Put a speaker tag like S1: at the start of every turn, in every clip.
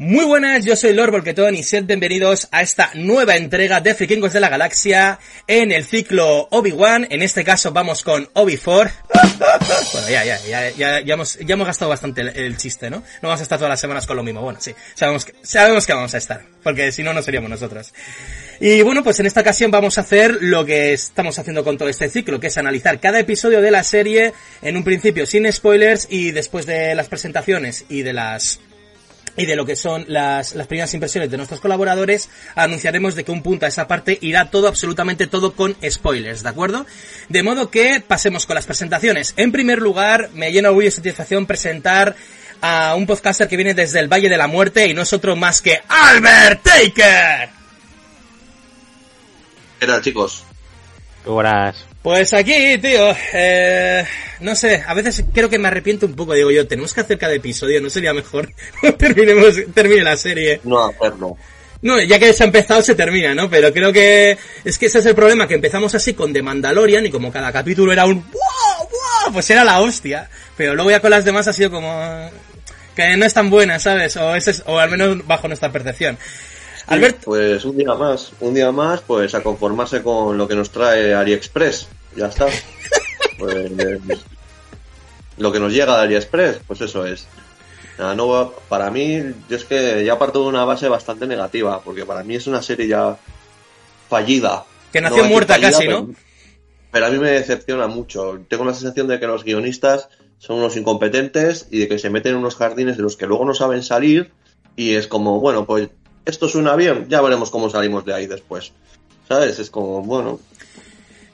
S1: Muy buenas, yo soy Lord Volquetón y sed bienvenidos a esta nueva entrega de Frikingos de la Galaxia en el ciclo Obi-Wan. En este caso vamos con Obi-4. bueno, ya, ya, ya, ya, ya, hemos, ya hemos gastado bastante el, el, chiste, ¿no? No vamos a estar todas las semanas con lo mismo. Bueno, sí, sabemos que, sabemos que vamos a estar, porque si no, no seríamos nosotros. Y bueno, pues en esta ocasión vamos a hacer lo que estamos haciendo con todo este ciclo, que es analizar cada episodio de la serie en un principio sin spoilers y después de las presentaciones y de las y de lo que son las, las primeras impresiones de nuestros colaboradores, anunciaremos de que un punto a esa parte irá todo, absolutamente todo con spoilers, ¿de acuerdo? De modo que pasemos con las presentaciones. En primer lugar, me llena orgullo y satisfacción presentar a un podcaster que viene desde el Valle de la Muerte y no es otro más que Albert Taker.
S2: ¿Qué tal, chicos?
S3: Buenas.
S1: Pues aquí, tío, eh, no sé, a veces creo que me arrepiento un poco, digo yo, tenemos que hacer cada episodio, ¿no sería mejor terminemos, termine la serie?
S2: No hacerlo.
S1: No, ya que se ha empezado se termina, ¿no? Pero creo que es que ese es el problema, que empezamos así con The Mandalorian y como cada capítulo era un ¡wow! ¡wow! Pues era la hostia. Pero luego ya con las demás ha sido como que no es tan buena, ¿sabes? O, ese es, o al menos bajo nuestra percepción.
S2: Albert... Pues un día más, un día más, pues a conformarse con lo que nos trae AliExpress. Ya está. Pues, lo que nos llega de AliExpress, pues eso es. Nada, no, para mí, yo es que ya parto de una base bastante negativa, porque para mí es una serie ya fallida.
S1: Que nació no muerta fallida, casi,
S2: pero,
S1: ¿no?
S2: Pero a mí me decepciona mucho. Tengo la sensación de que los guionistas son unos incompetentes y de que se meten en unos jardines de los que luego no saben salir y es como, bueno, pues esto suena bien, ya veremos cómo salimos de ahí después. ¿Sabes? Es como, bueno.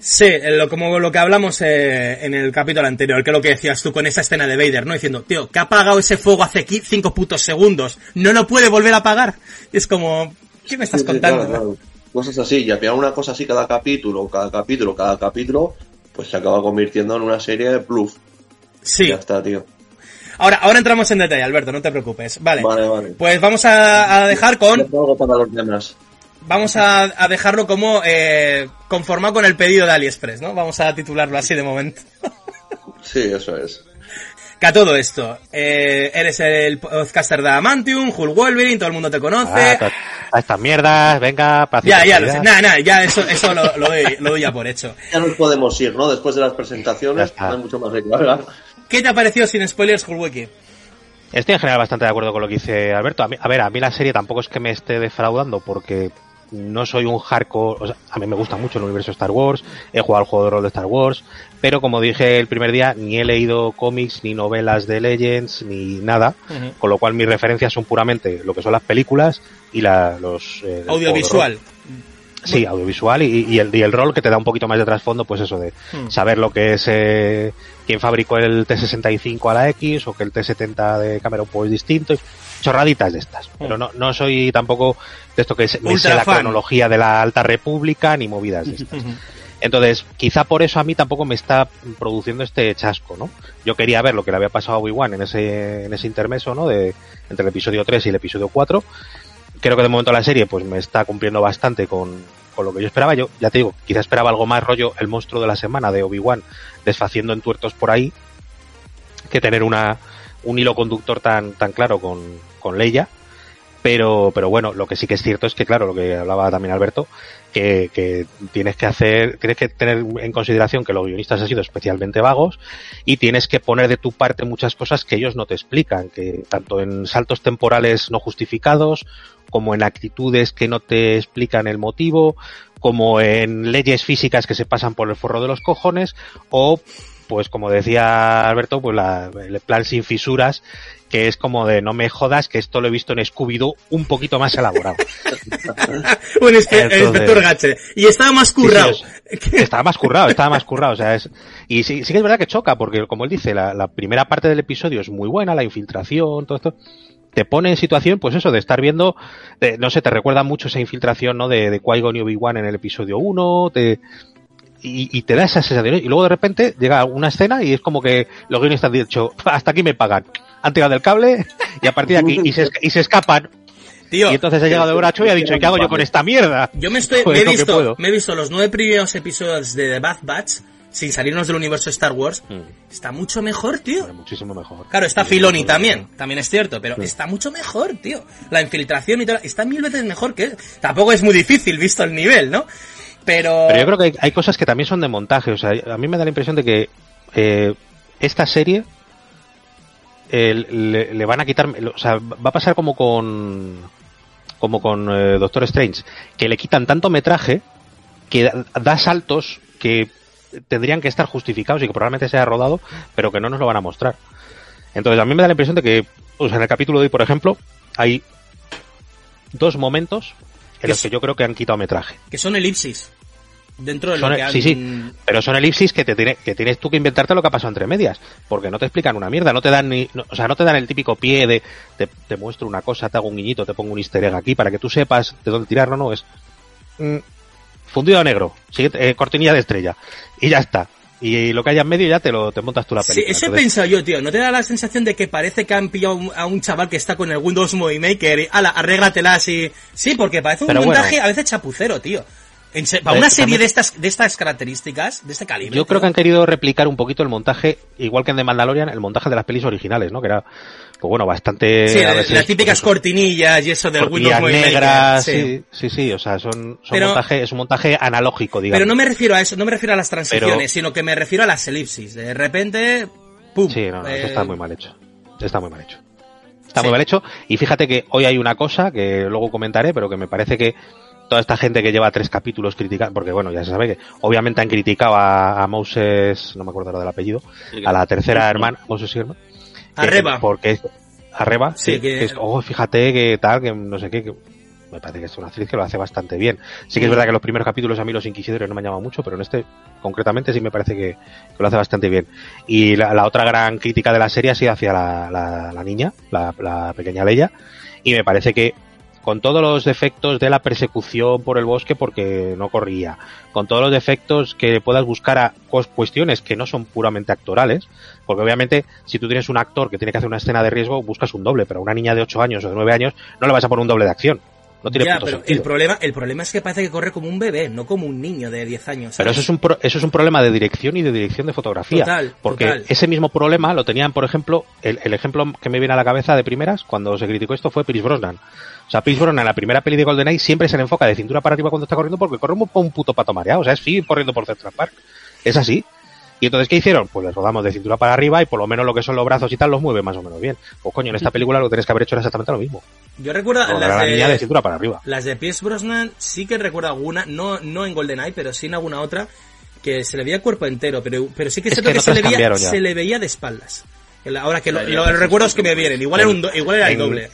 S1: Sí, lo, como lo que hablamos eh, en el capítulo anterior, que es lo que decías tú con esa escena de Vader, ¿no? Diciendo, tío, que ha apagado ese fuego hace cinco putos segundos, no lo puede volver a apagar. Es como, ¿qué me estás
S2: sí,
S1: contando?
S2: Claro, claro. Cosas así, y al final una cosa así cada capítulo, cada capítulo, cada capítulo, pues se acaba convirtiendo en una serie de bluff.
S1: Sí.
S2: Ya está, tío.
S1: Ahora, ahora entramos en detalle, Alberto, no te preocupes. Vale.
S2: Vale, vale.
S1: Pues vamos a, a dejar con.
S2: Algo para los demás.
S1: Vamos a, a dejarlo como eh, conformado con el pedido de AliExpress, ¿no? Vamos a titularlo así de momento.
S2: sí, eso es.
S1: Que a todo esto, eh, eres el podcaster de Amantium, Hulk Wolverine, todo el mundo te conoce.
S3: Ah, a estas mierdas, venga,
S1: Ya, ya, lo sé. Nada, nada, ya eso, eso lo, lo, doy, lo doy ya por hecho.
S2: Ya nos podemos ir, ¿no? Después de las presentaciones, no hay mucho más de que hablar.
S1: ¿Qué te ha parecido sin spoilers, Hulwiki?
S3: Estoy en general bastante de acuerdo con lo que dice Alberto. A, mí, a ver, a mí la serie tampoco es que me esté defraudando porque no soy un hardcore, o sea, a mí me gusta mucho el universo de Star Wars, he jugado al juego de rol de Star Wars, pero como dije el primer día, ni he leído cómics, ni novelas de Legends, ni nada, uh -huh. con lo cual mis referencias son puramente lo que son las películas y la, los...
S1: Eh, Audiovisual.
S3: Sí, audiovisual y, y, el, y el rol que te da un poquito más de trasfondo, pues eso de hmm. saber lo que es eh, quién fabricó el T65 a la X o que el T70 de Cameron pues distinto, y chorraditas de estas. Hmm. Pero no, no soy tampoco de esto que es me sé la cronología de la Alta República ni movidas de estas. Entonces, quizá por eso a mí tampoco me está produciendo este chasco, ¿no? Yo quería ver lo que le había pasado a Obi-Wan en ese, en ese intermeso, ¿no? De, entre el episodio 3 y el episodio 4 creo que de momento la serie pues me está cumpliendo bastante con, con, lo que yo esperaba. Yo ya te digo, quizá esperaba algo más rollo el monstruo de la semana de Obi-Wan desfaciendo en tuertos por ahí que tener una, un hilo conductor tan, tan claro con, con Leia. Pero, pero bueno, lo que sí que es cierto es que, claro, lo que hablaba también Alberto, que, que tienes que hacer, tienes que tener en consideración que los guionistas han sido especialmente vagos y tienes que poner de tu parte muchas cosas que ellos no te explican, que tanto en saltos temporales no justificados, como en actitudes que no te explican el motivo, como en leyes físicas que se pasan por el forro de los cojones, o pues como decía Alberto, pues la, el plan sin fisuras, que es como de no me jodas que esto lo he visto en Scooby-Doo un poquito más elaborado.
S1: un inspector Gache. Y estaba más currado. Sí, sí,
S3: Estaba más currado, estaba más currado, o sea, es, y sí, sí que es verdad que choca, porque como él dice, la, la primera parte del episodio es muy buena, la infiltración, todo esto, te pone en situación, pues eso, de estar viendo, de, no sé, te recuerda mucho esa infiltración, ¿no? De, de Qui-Gon y Obi-Wan en el episodio 1, te, y, y, te da esa sensación. Y luego de repente llega una escena y es como que los guionistas han dicho, hasta aquí me pagan. Han tirado el cable y a partir de aquí, y se, y se escapan.
S1: Tío,
S3: y entonces ha llegado de Bracho y ha dicho, ¿y qué hago yo con esta mierda?
S1: Yo me estoy,
S3: Pues
S1: me, he visto, me he visto los nueve primeros episodios de The Bad Batch sin salirnos del universo Star Wars.
S3: Mm.
S1: Está mucho mejor, tío.
S3: Bueno, muchísimo mejor.
S1: Claro, está Filoni también, también es cierto, pero está mucho mejor, tío. La infiltración y todo, está mil veces mejor que... Tampoco es muy difícil visto el nivel, ¿no? Pero...
S3: Pero yo creo que hay, hay cosas que también son de montaje. O sea, a mí me da la impresión de que eh, esta serie eh, le, le van a quitar. O sea, va a pasar como con. Como con eh, Doctor Strange, que le quitan tanto metraje que da, da saltos que tendrían que estar justificados y que probablemente se haya rodado, pero que no nos lo van a mostrar. Entonces, a mí me da la impresión de que, o sea, en el capítulo de hoy, por ejemplo, hay dos momentos en los que yo creo que han quitado metraje.
S1: Que son elipsis. Dentro de
S3: Son-
S1: lo que han...
S3: sí, sí, pero son elipsis que te tiene, que tienes tú que inventarte lo que ha pasado entre medias, porque no te explican una mierda, no te dan ni, no- o sea, no te dan el típico pie de te, te muestro una cosa, te hago un guiñito, te pongo un easter egg aquí para que tú sepas de dónde tirar, no, no, es mm, fundido a negro, siguiente, eh, cortinilla de estrella y ya está. Y, lo que haya en medio ya te lo te montas tú la
S1: Sí,
S3: película.
S1: eso he pensado yo, tío. ¿No te da la sensación de que parece que han pillado a un chaval que está con el Windows Movie Maker y, ala, arréglatela así? Sí, porque parece un
S3: Pero bueno.
S1: montaje a veces chapucero, tío. En se- para
S3: Eh,
S1: una serie de estas, de estas características, de este calibre.
S3: Yo creo que han querido replicar un poquito el montaje, igual que en The Mandalorian, el montaje de las pelis originales, ¿no? Que era, pues bueno, bastante...
S1: Sí,
S3: veces,
S1: las típicas
S3: pues
S1: cortinillas y eso del Windows
S3: negras,
S1: sí.
S3: sí, sí, sí, o sea, son, son
S1: Pero-
S3: montaje, es un montaje analógico, digamos.
S1: Pero no me refiero a eso, no me refiero a las transiciones,
S3: Pero-
S1: sino que me refiero a las elipsis. De repente, ¡pum!
S3: Sí, no, no,
S1: Eh,
S3: eso está muy mal hecho. Está muy mal hecho. Está
S1: Sí.
S3: muy mal hecho. Y fíjate que hoy hay una cosa que luego comentaré, pero que me parece que toda esta gente que lleva tres capítulos criticando, porque bueno, ya se sabe que obviamente han criticado a, a Moses, no me acuerdo ahora del apellido, a la tercera hermana, Moses Sirma.
S1: Arreba.
S3: Porque Arreba,
S1: Sí,
S3: sí,
S1: que-
S3: que es, oh, fíjate que tal, que no sé qué, que me parece que es una actriz que lo hace bastante bien. Sí que es verdad que los primeros capítulos a mí los inquisidores no me han llamado mucho, pero en este concretamente sí me parece que, que lo hace bastante bien. Y la, la otra gran crítica de la serie ha sido hacia la, la- la niña, la, la pequeña Leia, y me parece que con todos los defectos de la persecución por el bosque porque no corría, con todos los defectos que puedas buscar a cuestiones que no son puramente actorales, porque obviamente si tú tienes un actor que tiene que hacer una escena de riesgo, buscas un doble, pero a una niña de 8 años o de 9 años no le vas a poner un doble de acción. No tiene
S1: Ya, pero
S3: sentido.
S1: el problema, el problema es que parece que corre como un bebé, no como un niño de 10 años.
S3: Pero eso es un pro- eso es un problema de dirección y de dirección de fotografía.
S1: Total,
S3: porque
S1: total.
S3: ese mismo problema lo tenían, por ejemplo, el, el ejemplo que me viene a la cabeza de primeras cuando se criticó esto fue Pierce Brosnan. O sea, Pierce Brosnan en la primera peli de GoldenEye siempre se le enfoca de cintura para arriba cuando está corriendo porque corre un puto pato mareado. O sea, es sigue corriendo por Central Park. Es así. Y entonces, ¿qué hicieron? Pues les rodamos de cintura para arriba y por lo menos lo que son los brazos y tal los mueve más o menos bien. Pues coño, en esta película lo que tenés que haber hecho era exactamente lo mismo.
S1: Yo recuerdo
S3: Rodar a
S1: las
S3: la niña de
S1: de,
S3: cintura para arriba.
S1: las de Pierce Brosnan, sí que recuerdo alguna, no, no en GoldenEye, pero sí en alguna otra, que se le veía el cuerpo entero, pero, pero sí que
S3: Es que
S1: se, le veía, se le veía de espaldas. Ahora que lo-
S2: Sí,
S1: lo-
S2: sí,
S1: los
S2: sí,
S1: recuerdos
S2: sí,
S1: que me
S2: sí.
S1: vienen, igual era, un igual era el doble.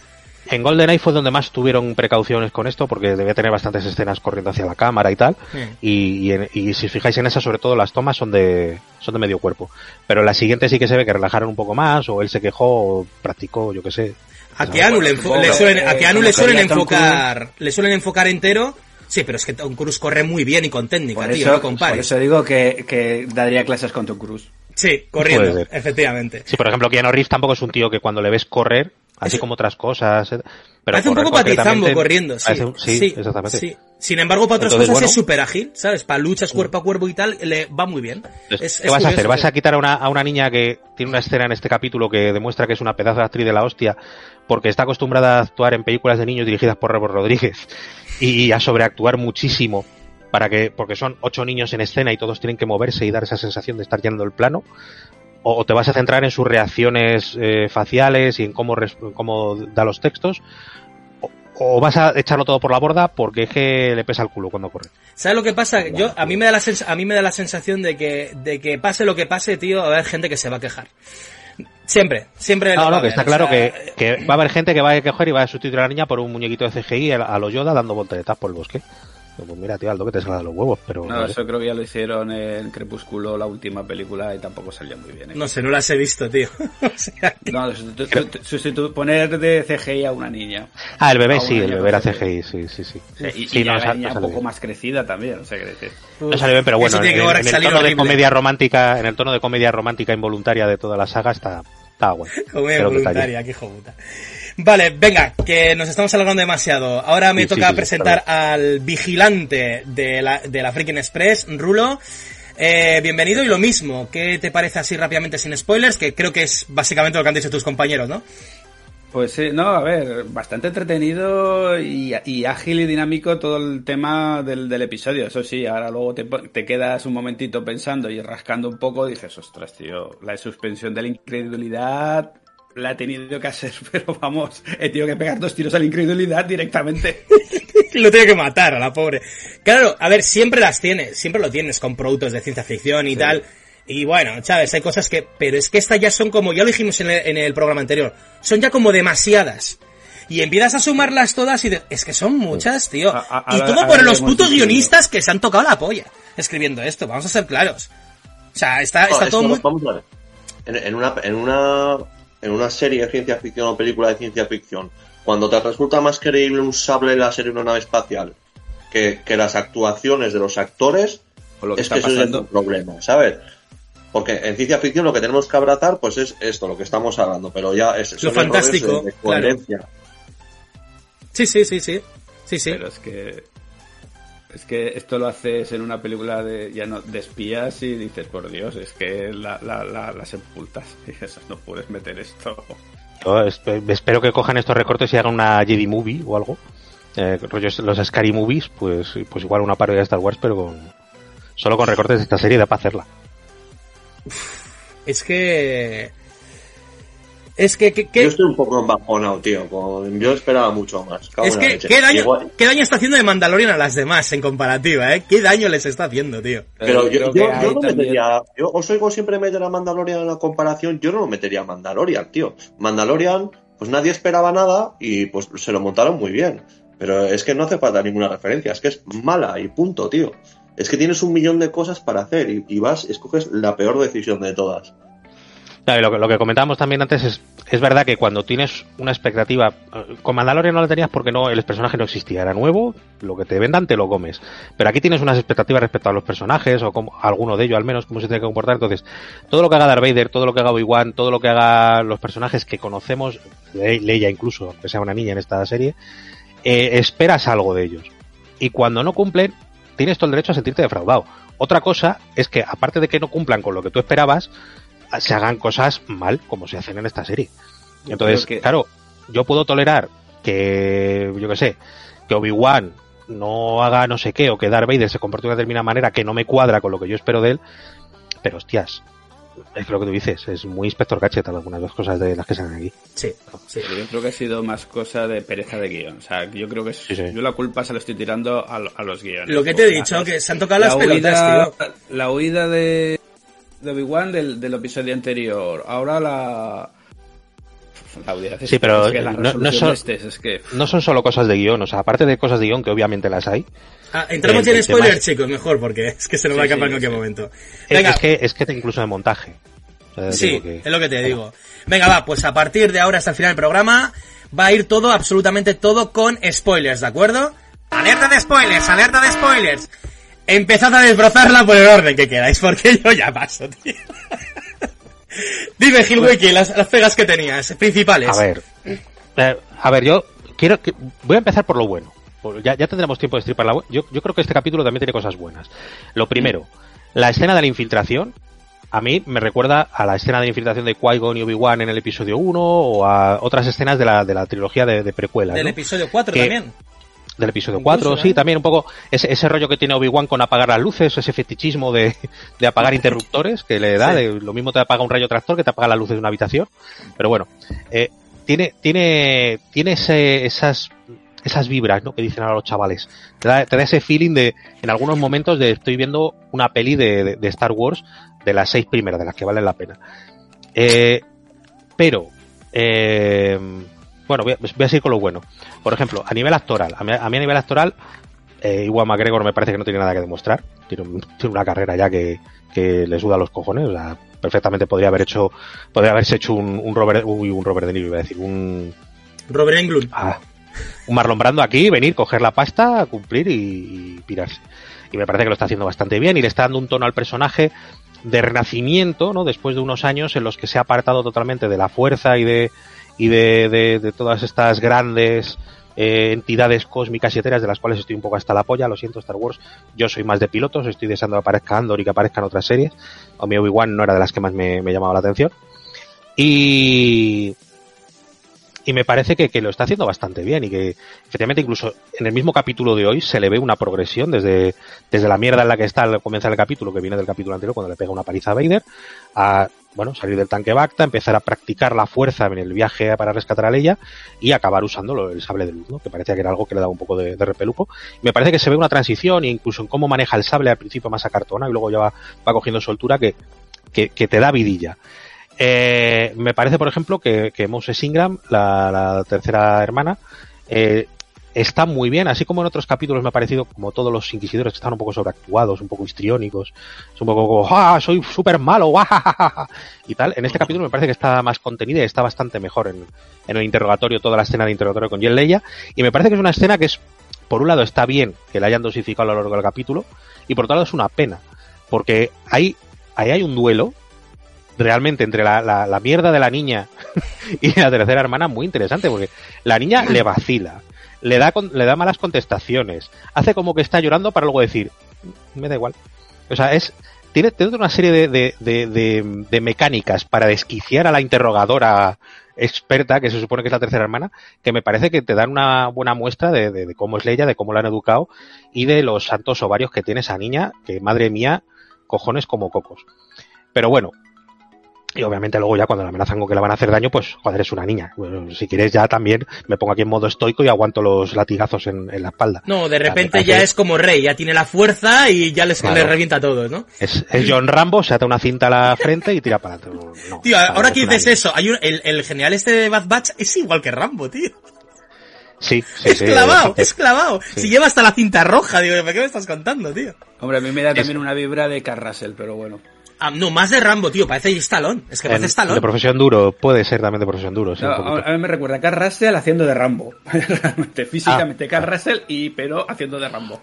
S3: En GoldenEye fue donde más tuvieron precauciones con esto, porque debía tener bastantes escenas corriendo hacia la cámara y tal.
S1: Sí.
S3: Y, y, en- y si os fijáis en esa, sobre todo las tomas son de, son de medio cuerpo. Pero en la siguiente sí que se ve que relajaron un poco más, o él se quejó, o practicó, yo qué sé.
S1: A Keanu le, le
S2: que,
S1: suelen, a Keanu
S4: como
S1: le suelen
S4: quería Tom
S1: enfocar, le suelen enfocar entero. Sí, pero es que Tom Cruise corre muy bien y con técnica,
S4: Por
S1: tío,
S4: eso,
S1: no compares.
S4: por eso digo que, que daría clases con Tom Cruise.
S1: Sí, corriendo, efectivamente.
S3: Sí, por ejemplo, Keanu Reeves tampoco es un tío que cuando le ves correr, así como otras cosas, eh, pero
S1: parece un poco patizambo corriendo, sí.
S3: un- sí, exactamente.
S1: sí. Sin embargo, para otras
S3: Entonces,
S1: cosas
S3: bueno. Mm.
S1: es súper ágil, ¿sabes? Para luchas cuerpo a cuerpo y tal, le va muy bien.
S3: Entonces,
S1: Es-
S3: ¿Qué
S1: es
S3: vas a hacer? ¿Vas a quitar a una, a una niña que tiene una escena en este capítulo que demuestra que es una pedazo de actriz de la hostia porque está acostumbrada a actuar en películas de niños dirigidas por Robert Rodríguez y a sobreactuar muchísimo para que porque son ocho niños en escena y todos tienen que moverse y dar esa sensación de estar llenando el plano? ¿O o te vas a centrar en sus reacciones eh, faciales y en cómo, res- en cómo da los textos? O- ¿O vas a echarlo todo por la borda porque es que le pesa el culo cuando corre?
S1: ¿Sabes lo que pasa? Yo, a mí me da la sens- a mí me da la sensación de que, de que pase lo que pase, tío, va a haber gente que se va a quejar. Siempre, siempre. lo
S3: No,
S1: va a
S3: no, que
S1: haber,
S3: está
S1: o
S3: claro
S1: sea,
S3: que, que va a haber gente que va a coger y va a sustituir a la niña por un muñequito de CGI a a lo Yoda dando volteretas por el bosque. Pues mira, tío, Aldo, que te salga de los huevos, pero...
S4: No, eso creo que ya lo hicieron en Crepúsculo, la última película, y tampoco salió muy bien. ¿eh?
S1: No sé, no las he visto, tío. o sea, que-
S4: No, sustitu- sustitu- poner de CGI a una niña.
S3: Ah, el bebé sí, el bebé era CGI, sí, sí, sí.
S4: Sí, y,
S3: Sí,
S4: y
S3: no,
S4: la niña
S3: no
S4: un poco
S3: bien.
S4: más crecida también, o sea, que decir.
S3: No sale bien, pero bueno, en, el tono de comedia romántica, en el tono de comedia romántica involuntaria de toda la saga está, está guay.
S1: Comedia voluntaria, qué hijo puta. Vale, venga, que nos estamos alargando demasiado. Ahora me
S3: Sí,
S1: toca
S3: sí, sí,
S1: presentar al vigilante de la, de la Freaking Express, Rulo. Eh, bienvenido y lo mismo. ¿Qué te parece así rápidamente sin spoilers? Que creo que es básicamente lo que han dicho tus compañeros, ¿no?
S4: Pues sí, no, a ver, bastante entretenido y, y ágil y dinámico todo el tema del, del episodio. Eso sí, ahora luego te, te quedas un momentito pensando y rascando un poco y dices, ostras, tío, la suspensión de la incredulidad la he tenido que hacer, pero vamos, he tenido que pegar dos tiros a la incredulidad directamente.
S1: lo tiene que matar a la pobre. Claro, a ver, siempre las tienes, siempre lo tienes con productos de ciencia ficción y tal. Y bueno, Chávez, hay cosas que... Pero es que estas ya son como, ya lo dijimos en el, en el programa anterior, son ya como demasiadas. Y empiezas a sumarlas todas y de- es que son muchas, tío.
S4: A- a-
S1: y todo por
S4: lo
S1: los putos guionistas que se han tocado la polla escribiendo esto, vamos a ser claros. O sea, está, está
S2: es
S1: todo muy...
S2: Vamos a ver. En, en una, en, una, en una serie de ciencia ficción o película de ciencia ficción, cuando te resulta más creíble un sable láser en una nave espacial que, que las actuaciones de los actores,
S4: lo que
S2: es que eso es un problema, ¿sabes? Porque en ciencia ficción lo que tenemos que abrazar pues es esto, lo que estamos hablando, pero ya es errores
S1: fantástico,
S2: de, de coherencia.
S1: Sí, sí, sí, sí. Sí, sí.
S4: Pero es que. Es que esto lo haces en una película de ya no de espías y dices, por Dios, es que la, la, la, la sepultas. Y dices, no puedes meter esto.
S3: Espero que cojan estos recortes y hagan una Jedi Movie o algo. Eh, rollos los Scary Movies, pues, pues igual una parodia de Star Wars, pero con, solo con recortes de esta serie da para hacerla.
S1: Es que... Es que... que, que-
S2: Yo estoy un poco embajonado, tío. con- yo esperaba mucho más. cago
S1: Es que. ¿qué daño,
S2: Igual-
S1: ¿qué daño está haciendo de Mandalorian a las demás en comparativa, eh? ¿Qué daño les está haciendo, tío?
S2: Pero yo, no
S4: también-
S2: metería, yo os oigo siempre meter a Mandalorian en la comparación, yo no lo metería a Mandalorian, tío. Mandalorian, pues nadie esperaba nada y pues se lo montaron muy bien. Pero es que no hace falta ninguna referencia, es que es mala y punto, tío. Es que tienes un millón de cosas para hacer y, y vas, escoges la peor decisión de todas.
S3: Lo que comentábamos también antes es, es verdad que cuando tienes una expectativa, eh, con Mandalorian no la tenías porque no, el personaje no existía, era nuevo, lo que te vendan te lo comes. Pero aquí tienes unas expectativas respecto a los personajes, o como, alguno de ellos al menos, cómo se tiene que comportar. Entonces, todo lo que haga Darth Vader, todo lo que haga Obi-Wan, todo lo que haga los personajes que conocemos, Le- Leia incluso, aunque sea una niña en esta serie, eh, esperas algo de ellos. Y cuando no cumplen, tienes todo el derecho a sentirte defraudado. Otra cosa es que, aparte de que no cumplan con lo que tú esperabas, se hagan cosas mal, como se hacen en esta serie. Entonces,
S4: que-
S3: claro, yo puedo tolerar que, yo qué sé, que Obi-Wan no haga no sé qué, o que Darth Vader se comporte de una determinada manera que no me cuadra con lo que yo espero de él, pero hostias, es lo que tú dices, es muy Inspector Gadget algunas de las cosas de las que salen aquí.
S1: Sí, sí.
S4: Pero yo creo que ha sido más cosa de pereza de guion. O sea, yo creo que es-
S3: Sí, sí.
S4: yo la culpa se la estoy tirando a, a los guiones.
S1: Lo que te he dicho, que se han tocado las
S4: la
S1: pelotas,
S4: huida,
S1: tío.
S4: La huida de, de Obi-Wan del, del episodio anterior. Ahora la... De
S3: Sí, pero
S4: es que la
S3: no- son-
S4: de este es, es que...
S3: No son solo cosas de guion, o sea, aparte de cosas de guion, que obviamente las hay,
S1: Ah, entramos
S3: El-
S1: ya en
S3: tema es-
S1: chicos, mejor, porque es que se nos va a escapar
S4: sí,
S1: en cualquier
S4: sí.
S1: momento.
S3: es-
S1: Venga,
S3: es que, es que incluso de montaje. O sea,
S1: sí,
S3: que-
S1: es lo que te digo. Venga, va, pues a partir de ahora hasta el final del programa va a ir todo, absolutamente todo, con spoilers, ¿de acuerdo? ¡Alerta de spoilers! ¡Alerta de spoilers! Empezad a desbrozarla por el orden que queráis, porque yo ya paso, tío. Dime, Gilwiki, las, las pegas que tenías, principales.
S3: A ver, eh, a ver, yo quiero que voy a empezar por lo bueno. Ya, ya tendremos tiempo de stripar la yo, yo creo que este capítulo también tiene cosas buenas. Lo primero, la escena de la infiltración. A mí me recuerda a la escena de la infiltración de Qui-Gon y Obi-Wan en el episodio 1 o a otras escenas de la, de la trilogía de, de precuela.
S1: Del
S3: ¿no?
S1: episodio 4
S3: Que-
S1: también.
S3: Del episodio
S1: Incluso,
S3: 4,
S1: ¿eh?
S3: sí, también un poco ese, ese rollo que tiene Obi-Wan con apagar las luces, ese fetichismo de, de apagar interruptores que le da,
S1: Sí.
S3: de- lo mismo te apaga un rayo tractor que te apaga las luces de una habitación. Pero bueno, eh, tiene, tiene, tiene ese- esas, esas vibras, ¿no? Que dicen ahora los chavales. Te da, te da ese feeling de, en algunos momentos de estoy viendo una peli de, de- de Star Wars de las seis primeras, de las que valen la pena. Eh, pero, eh, bueno, voy a, voy a seguir con lo bueno. Por ejemplo, a nivel actoral, a mí a, mí a nivel actoral, Eh, Iwan McGregor me parece que no tiene nada que demostrar. Tiene, tiene una carrera ya que, que le suda los cojones. O sea, perfectamente podría haber hecho, podría haberse hecho un, un Robert, uy, un Robert De Niro, iba a decir, un,
S1: Robert Englund.
S3: ah, un Marlon Brando aquí, venir, coger la pasta, cumplir y, y pirarse. Y me parece que lo está haciendo bastante bien y le está dando un tono al personaje de renacimiento, ¿no? Después de unos años en los que se ha apartado totalmente de la fuerza y de, y de, de, todas estas grandes eh, entidades cósmicas y etéreas de las cuales estoy un poco hasta la polla, lo siento Star Wars, yo soy más de pilotos, estoy deseando que aparezca Andor y que aparezcan otras series, o mi Obi-Wan no era de las que más me, me llamaba la atención, y, y me parece que, que, lo está haciendo bastante bien y que efectivamente incluso en el mismo capítulo de hoy se le ve una progresión desde, desde la mierda en la que está al comenzar el capítulo, que viene del capítulo anterior cuando le pega una paliza a Vader, a bueno, salir del tanque Bacta, empezar a practicar la fuerza en el viaje para rescatar a Leia y acabar usando el sable de luz, que parecía que era algo que le daba un poco de, de repeluco. Me parece que se ve una transición, incluso en cómo maneja el sable al principio más a cartona y luego ya va, va cogiendo soltura que, que, que te da vidilla. Eh, me parece, por ejemplo, que, que Moses Ingram, la, la tercera hermana, eh, está muy bien, así como en otros capítulos me ha parecido como todos los inquisidores que están un poco sobreactuados, un poco histriónicos, es un poco como, ¡ah, soy súper malo! ¡ah, y tal. En este capítulo me parece que está más contenida y está bastante mejor en, en el interrogatorio, toda la escena de interrogatorio con Jen Leia, y me parece que es una escena que es, por un lado está bien que la hayan dosificado a lo largo del capítulo, y por otro lado es una pena, porque ahí, ahí hay un duelo realmente entre la, la, la mierda de la niña y la tercera hermana muy interesante, porque la niña le vacila, le da, le da malas contestaciones, hace como que está llorando para luego decir, me da igual. O sea, es, tiene, tiene una serie de, de, de, de, mecánicas para desquiciar a la interrogadora experta, que se supone que es la tercera hermana, que me parece que te dan una buena muestra de, cómo es Leia, de cómo la han educado y de los santos ovarios que tiene esa niña, que madre mía, cojones como cocos. Pero bueno, y obviamente luego ya cuando la amenazan con que le van a hacer daño, pues joder, es una niña. Bueno, si quieres ya también me pongo aquí en modo estoico y aguanto los latigazos en, en la espalda.
S1: No, de repente ya es como rey, ya tiene la fuerza y ya les, claro. le revienta a todos, ¿no?
S3: Es, es, John Rambo, se ata una cinta a la frente y tira para adelante.
S1: No, tío, ahora que dices eso, hay un, el, el general este de Bad Batch es igual que Rambo, tío.
S3: Sí, sí,
S1: es clavado, sí, es clavado. Sí. Si lleva hasta la cinta roja, digo, ¿por qué me estás contando, tío?
S4: Hombre, a mí me da también una vibra de Carrasel, pero bueno.
S1: Ah, no, más de Rambo, tío, parece Stallone. Es que parece Stallone.
S3: De profesión duro, puede ser también de profesión duro. Sí,
S4: no, a mí me recuerda a Carl Russell haciendo de Rambo. Realmente, físicamente ah, Carl ah. Russell, y, pero haciendo de Rambo.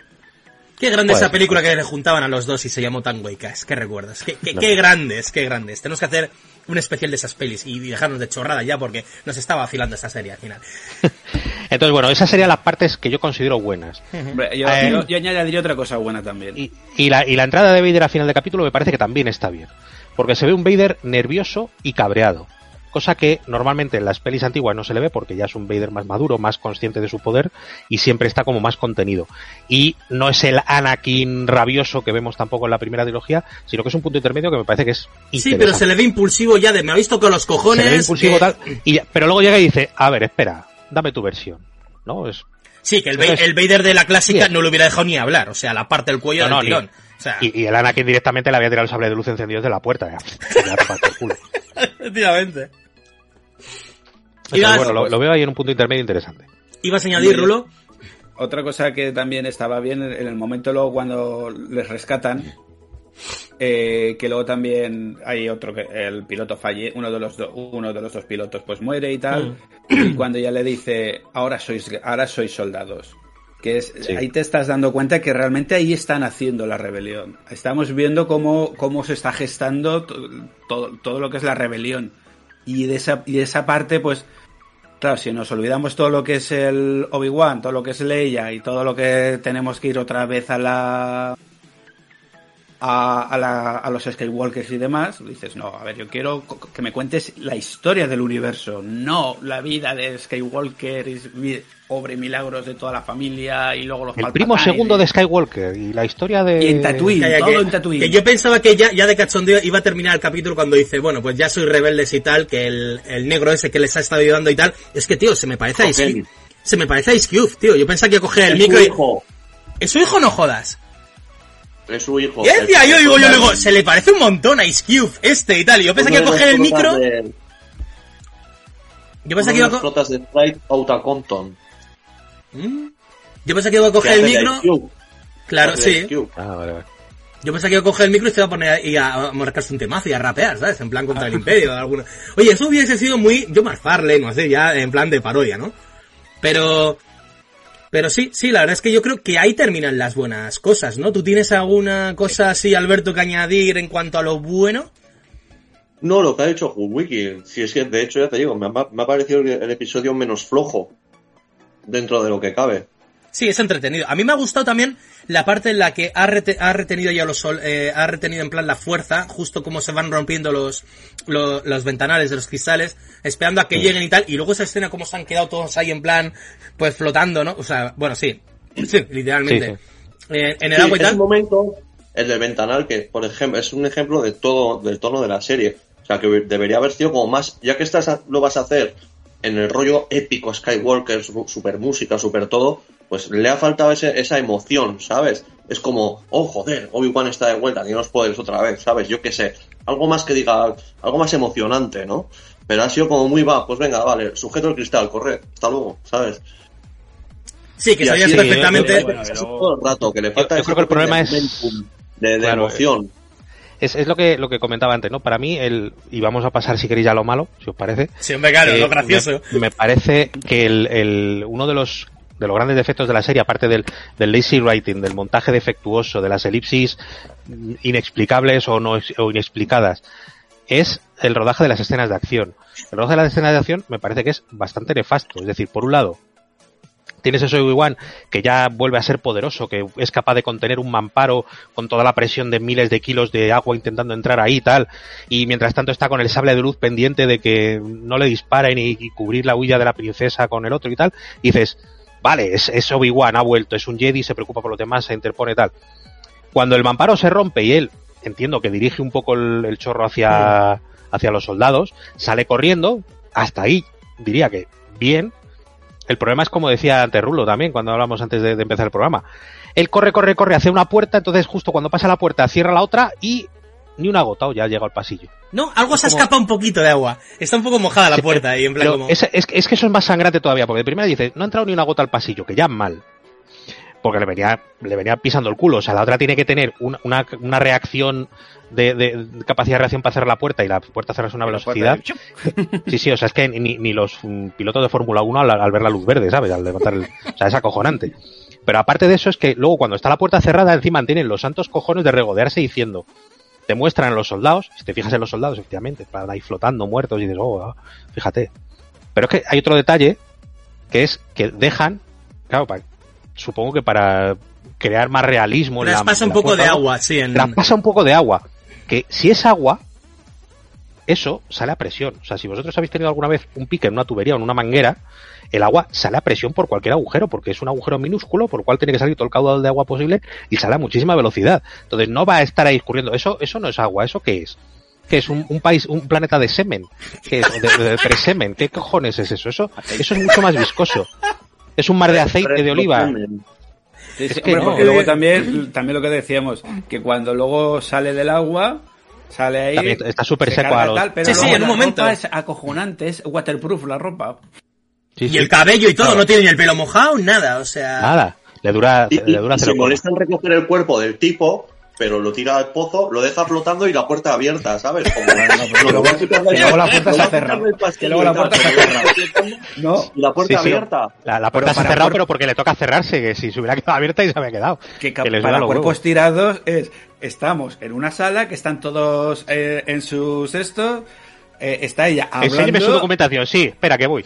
S1: Qué grande pues, esa película que le juntaban a los dos y se llamó Tango y Cash. ¿Qué recuerdas? Qué, qué, no. qué, grandes, qué grandes. Tenemos que hacer un especial de esas pelis y dejarnos de chorrada ya porque nos estaba afilando esa serie al final.
S3: Entonces, bueno, esas serían las partes que yo considero buenas.
S4: Hombre, yo, eh, yo, yo, añadiría otra cosa buena también.
S3: Y, y, la, y la entrada de Vader a final de capítulo me parece que también está bien. Porque se ve un Vader nervioso y cabreado. Cosa que normalmente en las pelis antiguas no se le ve porque ya es un Vader más maduro, más consciente de su poder y siempre está como más contenido. Y no es el Anakin rabioso que vemos tampoco en la primera trilogía, sino que es un punto intermedio que me parece que es
S1: Sí, pero se le ve impulsivo ya de me ha visto con los cojones.
S3: Se le ve impulsivo tal. Y, pero luego llega y dice, a ver, espera, dame tu versión. ¿No? Es,
S1: Sí, que el, Entonces, el Vader de la clásica sí. no le hubiera dejado ni hablar, o sea, la parte del cuello no, del no, tirón.
S3: Ni, o sea... y, y, el Anakin directamente le había tirado el sable de luz encendido desde la puerta.
S1: Efectivamente.
S3: bueno, lo, lo, veo ahí en un punto intermedio interesante.
S1: ¿Ibas a añadir, Rulo?
S4: Otra cosa que también estaba bien en el momento luego cuando les rescatan, eh, que luego también hay otro que el piloto falle, uno de los do, uno de los dos pilotos pues muere y tal, mm. y cuando ya le dice ahora sois ahora sois soldados, que es sí. ahí te estás dando cuenta que realmente ahí están haciendo la rebelión. Estamos viendo cómo cómo se está gestando todo, todo lo que es la rebelión y de esa y de esa parte pues Claro, si nos olvidamos todo lo que es el Obi-Wan, todo lo que es Leia y todo lo que tenemos que ir otra vez a la a, a, la, a, los Skywalkers y demás, dices, no, a ver, yo quiero que me cuentes la historia del universo, no la vida de Skywalker, y obra y milagros de toda la familia y luego los
S3: El primo segundo de Skywalker y la historia de...
S4: Y en Tatooine, que, todo
S1: que,
S4: en Tatooine.
S1: Que yo pensaba que ya, ya de cachondeo iba a terminar el capítulo cuando dice, bueno, pues ya soy rebeldes y tal, que el, el negro ese que les ha estado ayudando y tal, es que, tío, se me parece a Ice Cube. Se me parece a Ice Cube, tío. Yo pensaba que iba a coger el micro
S2: hijo.
S1: y... ¿Es su hijo no jodas?
S2: Es su hijo.
S1: Y decía, yo digo, yo digo, se le parece un montón a Ice Cube este y tal. Y yo pensé que iba a coger el micro.
S2: Yo pensé que iba a de Sprite Outa Compton.
S1: ¿Mm? Yo pensé que iba a coger el micro. Claro, sí.
S3: Ah, vale, vale.
S1: Yo pensaba que iba a coger el micro y se iba a poner ahí a, a marcarse un temazo y a rapear, ¿sabes? En plan contra el imperio o alguna. Oye, eso hubiese sido muy Yo Farley, no sé, ya en plan de parodia, ¿no? Pero. Pero sí, sí, la verdad es que yo creo que ahí terminan las buenas cosas, ¿no? ¿Tú tienes alguna cosa así, Alberto, que añadir en cuanto a lo bueno?
S2: No, lo que ha hecho Wiki, si es que de hecho ya te digo, me ha, me ha parecido el, el episodio menos flojo dentro de lo que cabe.
S1: Sí, es entretenido. A mí me ha gustado también la parte en la que ha, rete- ha retenido ya los sol, eh, ha retenido en plan la fuerza, justo como se van rompiendo los, lo- los ventanales de los cristales, esperando a que lleguen y tal, y luego esa escena como se han quedado todos ahí en plan, pues flotando, ¿no? O sea, bueno, sí, sí, literalmente. Eh, en el agua y tal.
S2: momento, el del ventanal, que por ejemplo es un ejemplo de todo, del tono de la serie. O sea, que debería haber sido como más, ya que estás lo vas a hacer en el rollo épico Skywalker, su- super música, super todo, pues le ha faltado ese, esa emoción, ¿sabes? Es como, oh joder, Obi-Wan está de vuelta, tiene los poderes otra vez, ¿sabes? Yo qué sé, algo más que diga, algo más emocionante, ¿no? Pero ha sido como muy va, pues venga, vale, sujeto el cristal, corre, hasta luego, ¿sabes?
S1: Sí, que sabías perfectamente.
S2: todo el rato, que le falta
S3: yo
S2: ese
S3: creo que el problema es-
S2: momentum, de, de
S3: Claro,
S2: emoción.
S3: Es, es lo que lo que comentaba antes, ¿no? Para mí, el, y vamos a pasar si queréis ya a lo malo, si os parece.
S1: Sí, hombre, claro,
S3: Eh,
S1: lo gracioso.
S3: Me, me parece que el, el- uno de los de los grandes defectos de la serie, aparte del, del lazy writing, del montaje defectuoso, de las elipsis inexplicables o no o inexplicadas, es el rodaje de las escenas de acción. El rodaje de las escenas de acción me parece que es bastante nefasto. Es decir, por un lado, tienes ese Obi-Wan que ya vuelve a ser poderoso, que es capaz de contener un mamparo con toda la presión de miles de kilos de agua intentando entrar ahí y tal, y mientras tanto está con el sable de luz pendiente de que no le disparen y, y cubrir la huella de la princesa con el otro y tal, y dices, vale, es, es Obi-Wan, ha vuelto, es un Jedi, se preocupa por los demás, se interpone tal. Cuando el mamparo se rompe y él, entiendo que dirige un poco el, el chorro hacia, hacia los soldados, sale corriendo, hasta ahí diría que bien, el problema es como decía antes Rulo también, cuando hablamos antes de, de empezar el programa. Él corre, corre, corre hacia una puerta, entonces justo cuando pasa la puerta cierra la otra y ni una gota o ya llega al pasillo.
S1: No, algo se
S3: como-
S1: escapa un poquito de agua. Está un poco mojada la
S3: Sí,
S1: puerta y en plan como...
S3: es, es, es que eso es más sangrante todavía, porque de primera dice, no ha entrado ni una gota al pasillo, que ya mal. Porque le venía, le venía pisando el culo. O sea, la otra tiene que tener una, una, una reacción de, de- capacidad de reacción para cerrar la puerta y la puerta cerrarse a una velocidad. Sí, sí, o sea, es que ni, ni los mm, pilotos de Fórmula 1 al, al ver la luz verde, ¿sabes? Al levantar el... O sea, es acojonante. Pero aparte de eso es que luego cuando está la puerta cerrada encima tienen los santos cojones de regodearse diciendo, te muestran a los soldados, si te fijas en los soldados, efectivamente, están ahí flotando, muertos, y dices, oh, ah, fíjate. Pero es que hay otro detalle, que es que dejan, claro, supongo que para crear más realismo en la,
S1: Traspasa
S3: en
S1: un
S3: la
S1: poco de agua, sí, en...
S3: traspasa un poco de agua. Que si es agua, eso sale a presión. O sea, si vosotros habéis tenido alguna vez un pique en una tubería o en una manguera, el agua sale a presión por cualquier agujero, porque es un agujero minúsculo, por el cual tiene que salir todo el caudal de agua posible y sale a muchísima velocidad. Entonces no va a estar ahí escurriendo. Eso, eso no es agua, ¿eso qué es? que es un, un país, un planeta de semen, que es de, de, de presemen, ¿qué cojones es eso? Eso, eso es mucho más viscoso. Es un mar de aceite de oliva.
S4: Sí,
S3: Es
S4: sí,
S3: que
S4: hombre,
S3: no.
S4: porque luego también, también lo que decíamos, que cuando luego sale del agua, sale ahí.
S3: También está súper
S4: se
S3: seco a los-
S4: tal, pero
S1: Sí, sí, en un momento.
S4: es acojonante, es waterproof la ropa.
S3: Sí,
S1: Y el cabello y todo,
S3: Claro.
S1: no tiene ni el pelo mojado, nada, o sea...
S3: Nada, le dura,
S2: Y,
S3: le dura
S2: y se molesta en recoger el cuerpo del tipo, pero lo tira al pozo, lo deja flotando y la puerta abierta, ¿sabes? Como,
S4: que luego la puerta se
S2: va a
S4: ha cerrado.
S2: quitar del pastillo
S4: Que luego la puerta se
S2: flotando
S4: No,
S2: la puerta
S3: Sí, sí.
S2: abierta.
S3: La, la puerta
S4: Pero
S3: se cerrado,
S4: cuerpo-
S3: pero porque le toca cerrarse, que si se hubiera quedado abierta y se había quedado.
S4: que,
S3: Que les
S4: para cuerpos
S3: huevos.
S4: tirados es, estamos en una sala que están todos eh, en sus estos, eh, está ella
S3: Enséñeme su
S4: hablando.
S3: documentación, sí, espera que voy.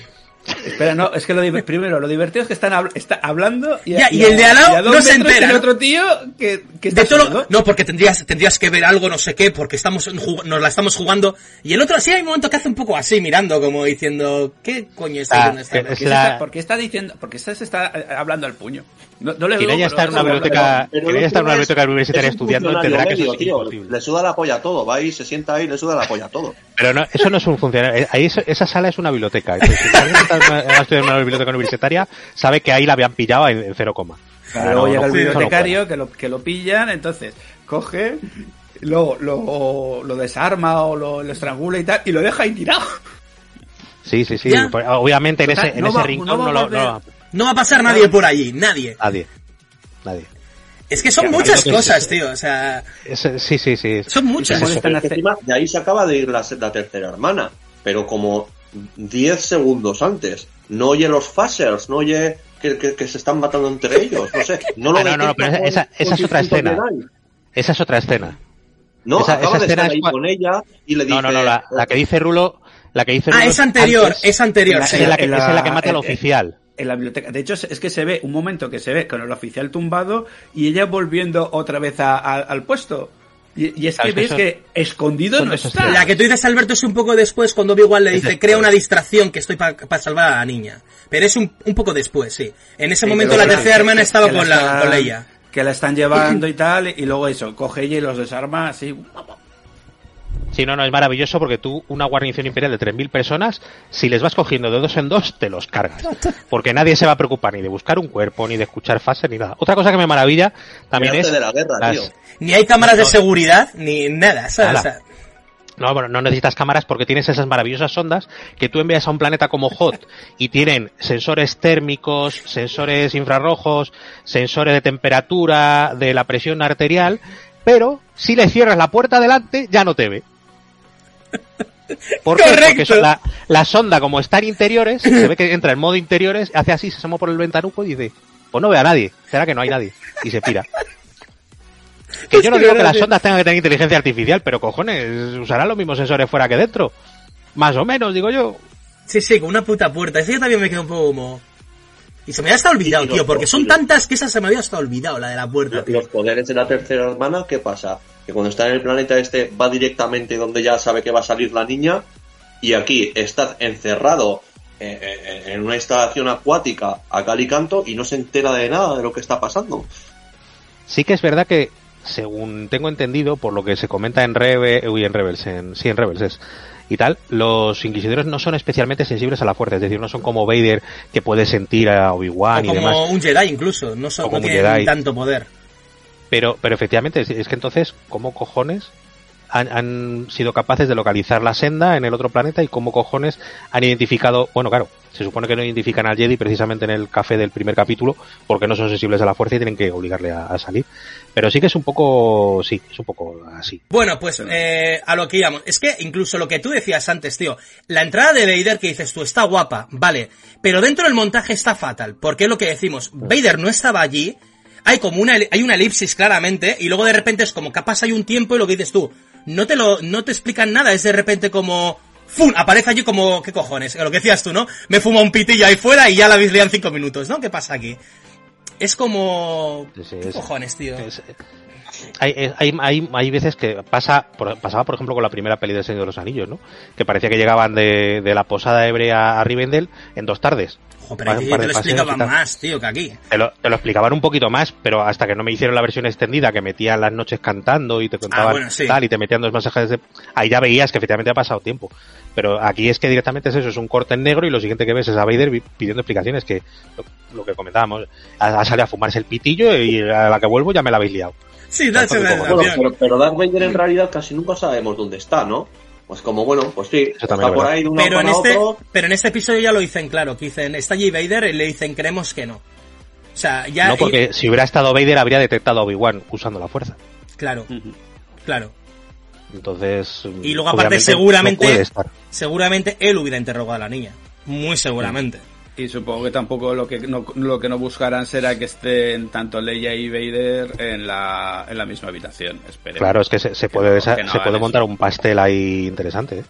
S4: Espera, no, es que lo primero, lo divertido es que están habl- está hablando y,
S1: Ya, y
S4: a-
S1: el de al lado no se entera, ¿no?
S4: otro tío que, que está
S1: De todo,
S4: sordo.
S1: no, porque tendrías, tendrías que ver algo, no sé qué, porque estamos en jug- nos la estamos jugando. Y el otro sí hay un momento que hace un poco así, mirando, como diciendo, ¿qué coño está
S3: Ah,
S1: haciendo esta
S3: Es
S4: se
S3: la-
S4: está, por qué está diciendo, porque se está eh, hablando al puño? No, no le
S3: Quien haya estado en una biblioteca, universitaria
S2: es un
S3: estudiando entenderá que eso
S2: medio,
S3: es
S2: tío.
S3: imposible.
S2: Le suda la polla a todo, va ahí, se sienta ahí, le suda la polla a todo.
S3: Pero no, eso no es un funcionario. eh, Ahí es- esa sala es una biblioteca. Entonces, si alguien está en una, ha estudiado en una biblioteca universitaria, sabe que ahí la habían pillado en, en cero coma.
S4: Claro, luego llega el bibliotecario que, lo, que lo pillan, entonces coge, lo, lo, lo desarma o lo, lo estrangula y tal, y lo deja ahí tirado.
S3: Sí, sí, sí.
S1: Ya.
S3: Pues, Obviamente en
S4: Total,
S3: ese, en
S4: no
S3: ese
S4: va-
S3: rincón
S4: no
S3: lo... No,
S1: No va a pasar nadie por allí, nadie.
S3: nadie. Nadie.
S1: Es que son muchas cosas, tío, o sea...
S3: sí, sí, sí.
S1: Son muchas.
S2: de ahí se acaba de ir la, tercera hermana, pero como 10 segundos antes. No oye los phasers, no oye que, se están matando entre ellos, no sé. No, lo
S3: ah, no, no, pero esa, esa es otra escena. Esa es otra escena.
S2: No, esa, acaba de estar ahí con ella y le dice...
S3: No, no, no, la, la que dice Rulo... La que dice
S1: ah, es anterior, es anterior.
S3: Es la, que, es la que mata al oficial
S4: en la biblioteca. De hecho, es que se ve un momento que se ve con el oficial tumbado y ella volviendo otra vez al puesto. Y, es que ves que, escondido no está.
S1: La que tú dices, Alberto, es un poco después cuando igual le dice, crea una distracción que estoy para salvar a la niña. Pero es un, un poco después, sí. En ese momento la tercera hermana estaba con, la, con ella.
S4: Que la están llevando y tal, y luego eso, coge ella y los desarma así.
S3: Sí, no, no, es maravilloso porque tú, una guarnición imperial de 3.000 personas, si les vas cogiendo de dos en dos, te los cargas. Porque nadie se va a preocupar ni de buscar un cuerpo, ni de escuchar fases, ni nada. Otra cosa que me maravilla también es...
S1: Ni hay cámaras de seguridad, ni nada, ¿sabes?
S3: No, bueno, no necesitas cámaras porque tienes esas maravillosas ondas que tú envías a un planeta como Hot y tienen sensores térmicos, sensores infrarrojos, sensores de temperatura, de la presión arterial, pero si le cierras la puerta delante ya no te ve. ¿Por qué? Porque la, sonda, como está en interiores, se ve que entra en modo interiores, hace así, se asoma por el ventanuco y dice, pues no ve a nadie, será que no hay nadie, y se pira. Que yo no digo que las sondas tengan que tener inteligencia artificial, pero cojones, usarán los mismos sensores fuera que dentro. Más o menos, digo yo.
S1: Sí, sí, con una puta puerta. Ese también me quedó un poco como... Y se me había hasta olvidado, tío, porque son tantas que esa se me había hasta olvidado, la de la puerta.
S2: Los poderes de la tercera hermana, ¿qué pasa? Que cuando está en el planeta este va directamente donde ya sabe que va a salir la niña y aquí está encerrado eh, eh, en una instalación acuática a cal y canto y no se entera de nada de lo que está pasando.
S3: Sí que es verdad que, según tengo entendido, por lo que se comenta en Rebe, uy, en Rebels, en, sí, en Rebels es, y tal, los inquisidores no son especialmente sensibles a la fuerza, es decir, no son como Vader que puede sentir a Obi-Wan y demás.
S1: Como un Jedi incluso, no, son, no tienen tanto poder.
S3: Pero, pero efectivamente, es, que entonces, ¿cómo cojones han, sido capaces de localizar la senda en el otro planeta y cómo cojones han identificado, bueno, claro, se supone que no identifican al Jedi precisamente en el café del primer capítulo porque no son sensibles a la fuerza y tienen que obligarle a, salir. Pero sí que es un poco, sí, es un poco así.
S1: Bueno, pues eh, a lo que íbamos. Es que incluso lo que tú decías antes, tío, la entrada de Vader que dices tú está guapa, vale, pero dentro del montaje está fatal. Porque es lo que decimos, Vader no estaba allí, hay como una, hay una elipsis claramente y luego de repente es como que pasa ahí un tiempo y lo que dices tú, no te lo, no te explican nada, es de repente como, ¡fum! Aparece allí como, ¿qué cojones? Lo que decías tú, ¿no? Me fumo un pitillo ahí fuera y ya la habéis en cinco minutos, ¿no? ¿Qué pasa aquí? Es como, ¿qué cojones, tío?
S3: Hay, hay, hay, hay, veces que pasa, pasaba por ejemplo con la primera peli de Señor de los Anillos, ¿no? Que parecía que llegaban de, de la posada hebrea a Rivendell en dos tardes
S1: pero aquí te lo explicaban más, tío, que aquí.
S3: Te lo, te lo, explicaban un poquito más, pero hasta que no me hicieron la versión extendida, que metían las noches cantando y te contaban ah, tal, y te metían dos mensajes de... Ahí ya veías que efectivamente ha pasado tiempo. Pero aquí es que directamente es eso, es un corte en negro y lo siguiente que ves es a Vader pidiendo explicaciones, que lo, que comentábamos, ha, salido a fumarse el pitillo y a la que vuelvo ya me la habéis liado.
S1: Sí, da
S2: pero, pero Darth Vader en realidad casi nunca sabemos dónde está, ¿no? Pues como bueno, pues sí, está por ahí de una
S1: pero en este, Pero en este episodio ya lo dicen claro, que dicen, está allí Vader y le dicen, creemos que no. O sea, ya...
S3: No, porque si hubiera estado Vader habría detectado a Obi-Wan usando la fuerza.
S1: Claro, claro.
S3: Entonces...
S1: Y luego aparte seguramente, seguramente él hubiera interrogado a la niña. Muy seguramente.
S4: Y supongo que tampoco lo que no, lo que no buscarán será que estén tanto Leia y Vader en la, en la misma habitación. Esperemos.
S3: Claro, es que se, puede, se puede montar un pastel ahí interesante. ¿eh?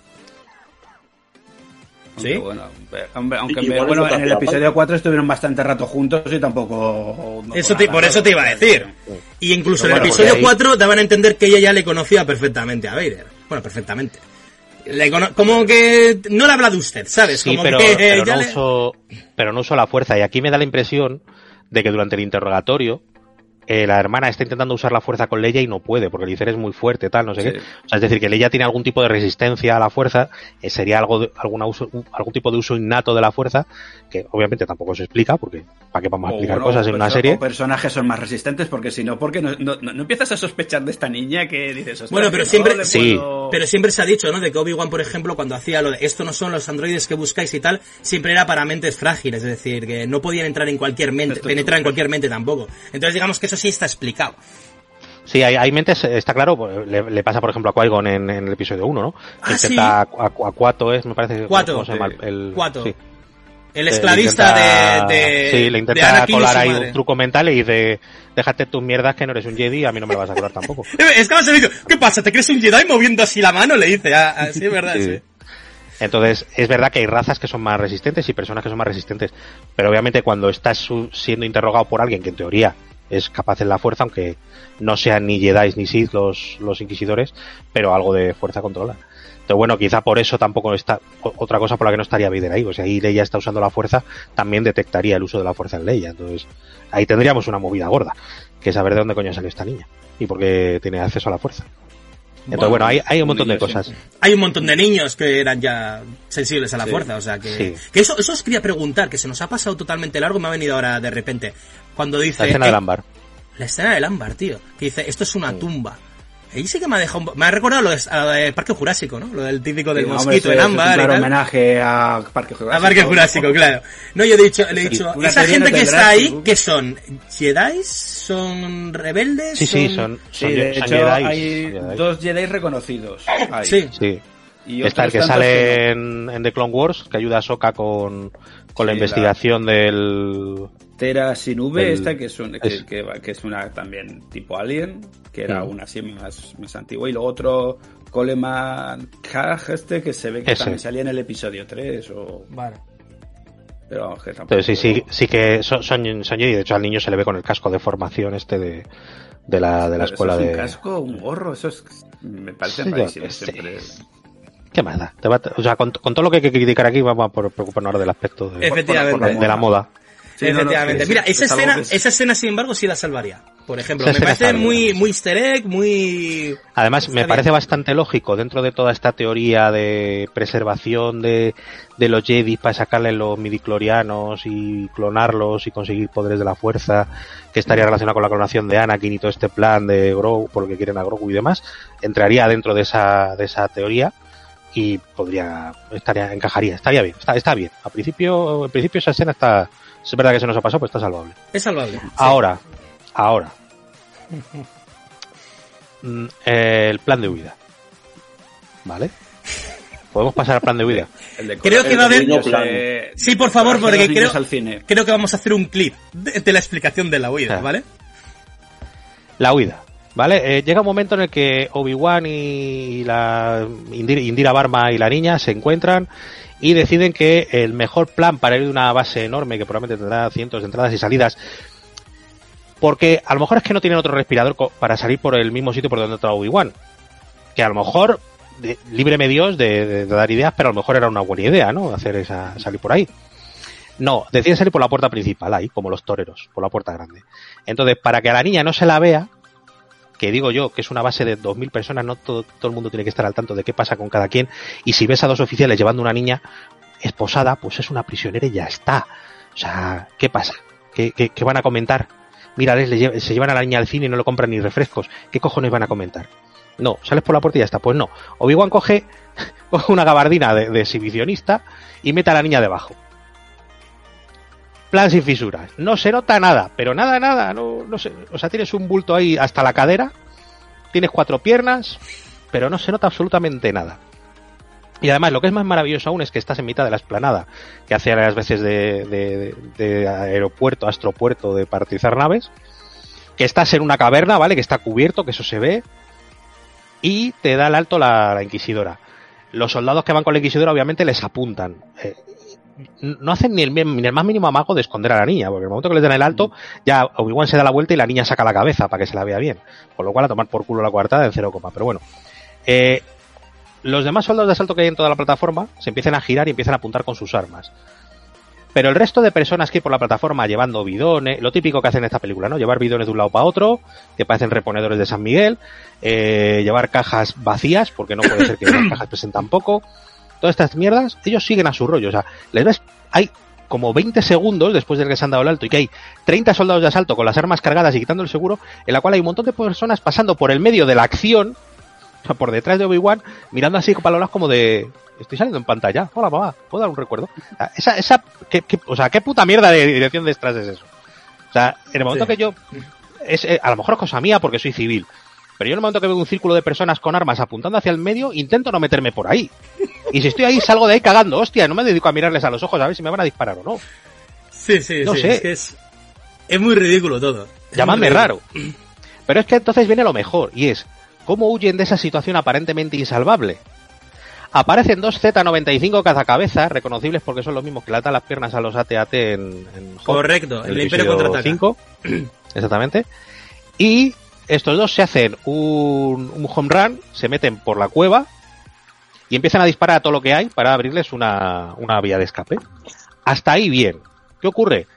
S1: ¿Sí?
S4: Bueno, aunque bueno, en el episodio 4 estuvieron bastante rato juntos y tampoco...
S1: eso por eso te iba a decir. Y incluso en el episodio 4 daban a entender que ella ya le conocía perfectamente a Vader. Bueno, perfectamente como que no le habla de usted, ¿sabes?
S3: Sí, pero, pero, no uso, pero no uso la fuerza. Y aquí me da la impresión de que durante el interrogatorio eh, la hermana está intentando usar la fuerza con Leia y no puede, porque el Icer es muy fuerte, tal, no sé qué. O sea, es decir, que Leia tiene algún tipo de resistencia a la fuerza, eh, sería algo de, alguna uso, algún tipo de uso innato de la fuerza, que obviamente tampoco se explica, porque ¿para qué vamos a explicar cosas en una serie?
S4: personajes son más resistentes, porque si no, porque no, no, no, empiezas a sospechar de esta niña que dices,
S1: bueno, pero siempre, sí. pero siempre se ha dicho, ¿no? De que Obi-Wan, por ejemplo, cuando hacía lo de esto no son los androides que buscáis y tal, siempre era para mentes frágiles, es decir, que no podían entrar en cualquier mente, penetrar en cualquier mente tampoco. Entonces digamos que eso sí está explicado.
S3: Sí, hay, hay mentes, está claro, pues, le, le pasa por ejemplo a Qui-Gon en, en el episodio 1, ¿no?
S1: Ah, sí.
S3: a, a, Cuato es, me parece.
S1: Cuato.
S3: ¿cómo se llama? El,
S1: Cuato.
S3: sí.
S1: El
S3: Eh,
S1: esclavista
S3: intenta-
S1: de, de.
S3: Sí, le
S1: de
S3: intenta colar ahí
S1: madre.
S3: un truco mental y dice, déjate tus mierdas que no eres un Jedi, a mí no me vas a colar tampoco.
S1: Eh, Es que se dice, ¿qué pasa? ¿Te crees un Jedi moviendo así la mano? Le dice, ah, ah, sí, es verdad,
S3: Sí.
S1: sí.
S3: Entonces, es verdad que hay razas que son más resistentes y personas que son más resistentes. Pero obviamente cuando estás siendo interrogado por alguien que en teoría es capaz en la fuerza, aunque no sean ni Jedi ni Sith los, los inquisidores, pero algo de fuerza controla. Entonces, bueno, quizá por eso tampoco está, otra cosa por la que no estaría Vader ahí. O sea, ahí Leia está usando la fuerza, también detectaría el uso de la fuerza en Leia. Entonces, ahí tendríamos una movida gorda, que saber de dónde coño salió esta niña y por qué tiene acceso a la fuerza. Entonces, bueno, hay, hay un montón de cosas.
S1: Hay un montón de niños que eran ya sensibles a la
S4: Sí.
S1: fuerza, o sea que...
S3: Sí.
S1: Que eso, eso os quería preguntar, que se nos ha pasado totalmente largo y me ha venido ahora de repente. Cuando dice...
S3: La escena
S1: eh,
S3: del ámbar.
S1: La escena del ámbar, tío. Que dice, esto es una tumba. Ahí sí que me ha dejado Me ha recordado lo de, a lo de Parque Jurásico, ¿no? Lo del típico del
S4: Sí, hombre,
S1: mosquito
S4: ese
S1: en
S4: es
S1: ámbar
S4: claro homenaje a Parque Jurásico.
S1: A Parque Jurásico, claro. No, yo he dicho, le he dicho, esa gente que está ahí. ¿qué son? ¿Jedis? ¿Son rebeldes?
S3: Sí, sí, son,
S4: Sí,
S3: son,
S4: de
S3: son
S4: hecho
S3: Jedis,
S4: hay
S3: Jedis.
S4: dos Jedi reconocidos. ahí.
S1: Sí.
S3: Sí.
S4: Y
S3: Está el que sale en, en The Clone Wars, que ayuda a Soka con, con la investigación del...
S4: Tera sin V,
S3: El-
S4: esta que es, un- que,
S3: es-
S4: que va- que es una también tipo Alien, que era
S3: Mm.
S4: una así más, más antigua. Y luego otro Coleman Kaj, este que se ve que
S3: Ese.
S4: también salía en el episodio 3. O,
S1: Vale.
S4: pero vamos, que tampoco.
S3: Entonces sí, sí, sí que son, son, son Jedi. De hecho, al niño se le ve con el casco de formación este de, de la, de la
S4: Pero
S3: escuela
S4: eso es
S3: de...
S4: un casco, un gorro, eso es. Me parece
S3: Sí, yo
S4: siempre.
S3: ¿Qué más da? Te va- o sea, con, con todo lo que hay que criticar aquí, vamos a preocuparnos ahora del aspecto de,
S1: Efectivamente.
S3: de la moda.
S4: Sí, no, no,
S1: Efectivamente. Mira, esa escena,
S4: es-
S1: esa escena, sin embargo, sí la salvaría. Por ejemplo,
S3: Esa
S1: me parece
S3: bien,
S1: muy, muy easter egg, muy...
S3: Además, me parece
S1: bien.
S3: bastante lógico dentro de toda esta teoría de preservación de, de los Jedi para sacarle los midiclorianos y clonarlos y conseguir poderes de la fuerza, que estaría relacionado con la clonación de Anakin y todo este plan de Grogu, por lo que quieren a Grogu y demás, entraría dentro de esa, de esa teoría y podría, estaría, encajaría, estaría bien, está, está bien. A principio, en principio esa escena está, es verdad que se nos ha pasado, pero está salvable.
S1: Es salvable. sí.
S3: Ahora, ahora. Mm, el plan de huida. ¿Vale? Podemos pasar al plan de huida.
S4: El de
S1: Creo que va a haber- Sí, por favor, porque
S4: los niños
S1: creo,
S4: al cine.
S1: creo que vamos a hacer un clip de, de la explicación de la huida,
S3: Ah.
S1: ¿vale?
S3: La huida. ¿Vale? Eh, llega un momento en el que Obi-Wan y la Indira, Barma y la niña se encuentran y deciden que el mejor plan para ir de una base enorme que probablemente tendrá cientos de entradas y salidas porque a lo mejor es que no tienen otro respirador para salir por el mismo sitio por donde está Obi-Wan. Que a lo mejor, de- líbreme Dios de, de- de dar ideas, pero a lo mejor era una buena idea, ¿no? Hacer esa, salir por ahí. No, deciden salir por la puerta principal, ahí, como los toreros, por la puerta grande. Entonces, para que a la niña no se la vea, que digo yo que es una base de 2.000 personas, no todo, todo el mundo tiene que estar al tanto de qué pasa con cada quien, y si ves a dos oficiales llevando una niña esposada, pues es una prisionera y ya está. O sea, ¿qué pasa? ¿Qué, qué- van a comentar? Mira, les- se llevan a la niña al cine y no le compran ni refrescos. ¿Qué cojones van a comentar? No, sales por la puerta y ya está. Pues no. Obi-Wan coge, coge una gabardina de, de exhibicionista y mete a la niña debajo. Plan sin fisuras. No se nota nada, pero nada, nada. No, no sé. O sea, tienes un bulto ahí hasta la cadera, tienes cuatro piernas, pero no se nota absolutamente nada. Y además, lo que es más maravilloso aún es que estás en mitad de la esplanada, que hace las veces de, de- de aeropuerto, astropuerto, de partizar naves, que estás en una caverna, ¿vale? Que está cubierto, que eso se ve, y te da el alto la, la inquisidora. Los soldados que van con la inquisidora obviamente les apuntan. Eh, no hacen ni el, ni el más mínimo amago de esconder a la niña, porque en el momento que les dan el alto, ya Obi-Wan se da la vuelta y la niña saca la cabeza para que se la vea bien. Con lo cual a tomar por culo la coartada en cero coma. Pero bueno. Eh, los demás soldados de asalto que hay en toda la plataforma se empiezan a girar y empiezan a apuntar con sus armas. Pero el resto de personas que hay por la plataforma llevando bidones, lo típico que hacen en esta película, ¿no? Llevar bidones de un lado para otro, que parecen reponedores de San Miguel, eh, llevar cajas vacías, porque no puede ser que las cajas pesen tan poco. Todas estas mierdas, ellos siguen a su rollo. O sea, les ves, hay como 20 segundos después de que se han dado el alto y que hay 30 soldados de asalto con las armas cargadas y quitando el seguro, en la cual hay un montón de personas pasando por el medio de la acción, o sea, por detrás de Obi-Wan, mirando así para los como de, estoy saliendo en pantalla, hola mamá, ¿puedo dar un recuerdo? O sea, esa, esa, ¿qué, qué- o sea, ¿qué puta mierda de dirección de extras es eso? O sea, en el momento
S1: Sí.
S3: que yo es, eh, a lo mejor es cosa mía porque soy civil. Pero yo en el momento que veo un círculo de personas con armas apuntando hacia el medio, intento no meterme por ahí. Y si estoy ahí, salgo de ahí cagando. Hostia, no me dedico a mirarles a los ojos a ver si me van a disparar o no.
S1: Sí, sí,
S3: No
S1: sí.
S3: sé.
S1: Es que es, es muy ridículo todo.
S3: Llamadme raro. Pero es que entonces viene lo mejor, y es, ¿cómo huyen de esa situación aparentemente insalvable? Aparecen dos Z95 cazacabezas, reconocibles porque son los mismos que le atan las piernas a los AT-AT en, en Hot,
S1: Correcto, el Imperio contraataca.
S3: 5. Exactamente. Y estos dos se hacen un, un home run, se meten por la cueva y empiezan a disparar a todo lo que hay para abrirles una, una vía de escape. Hasta ahí bien. ¿Qué ocurre?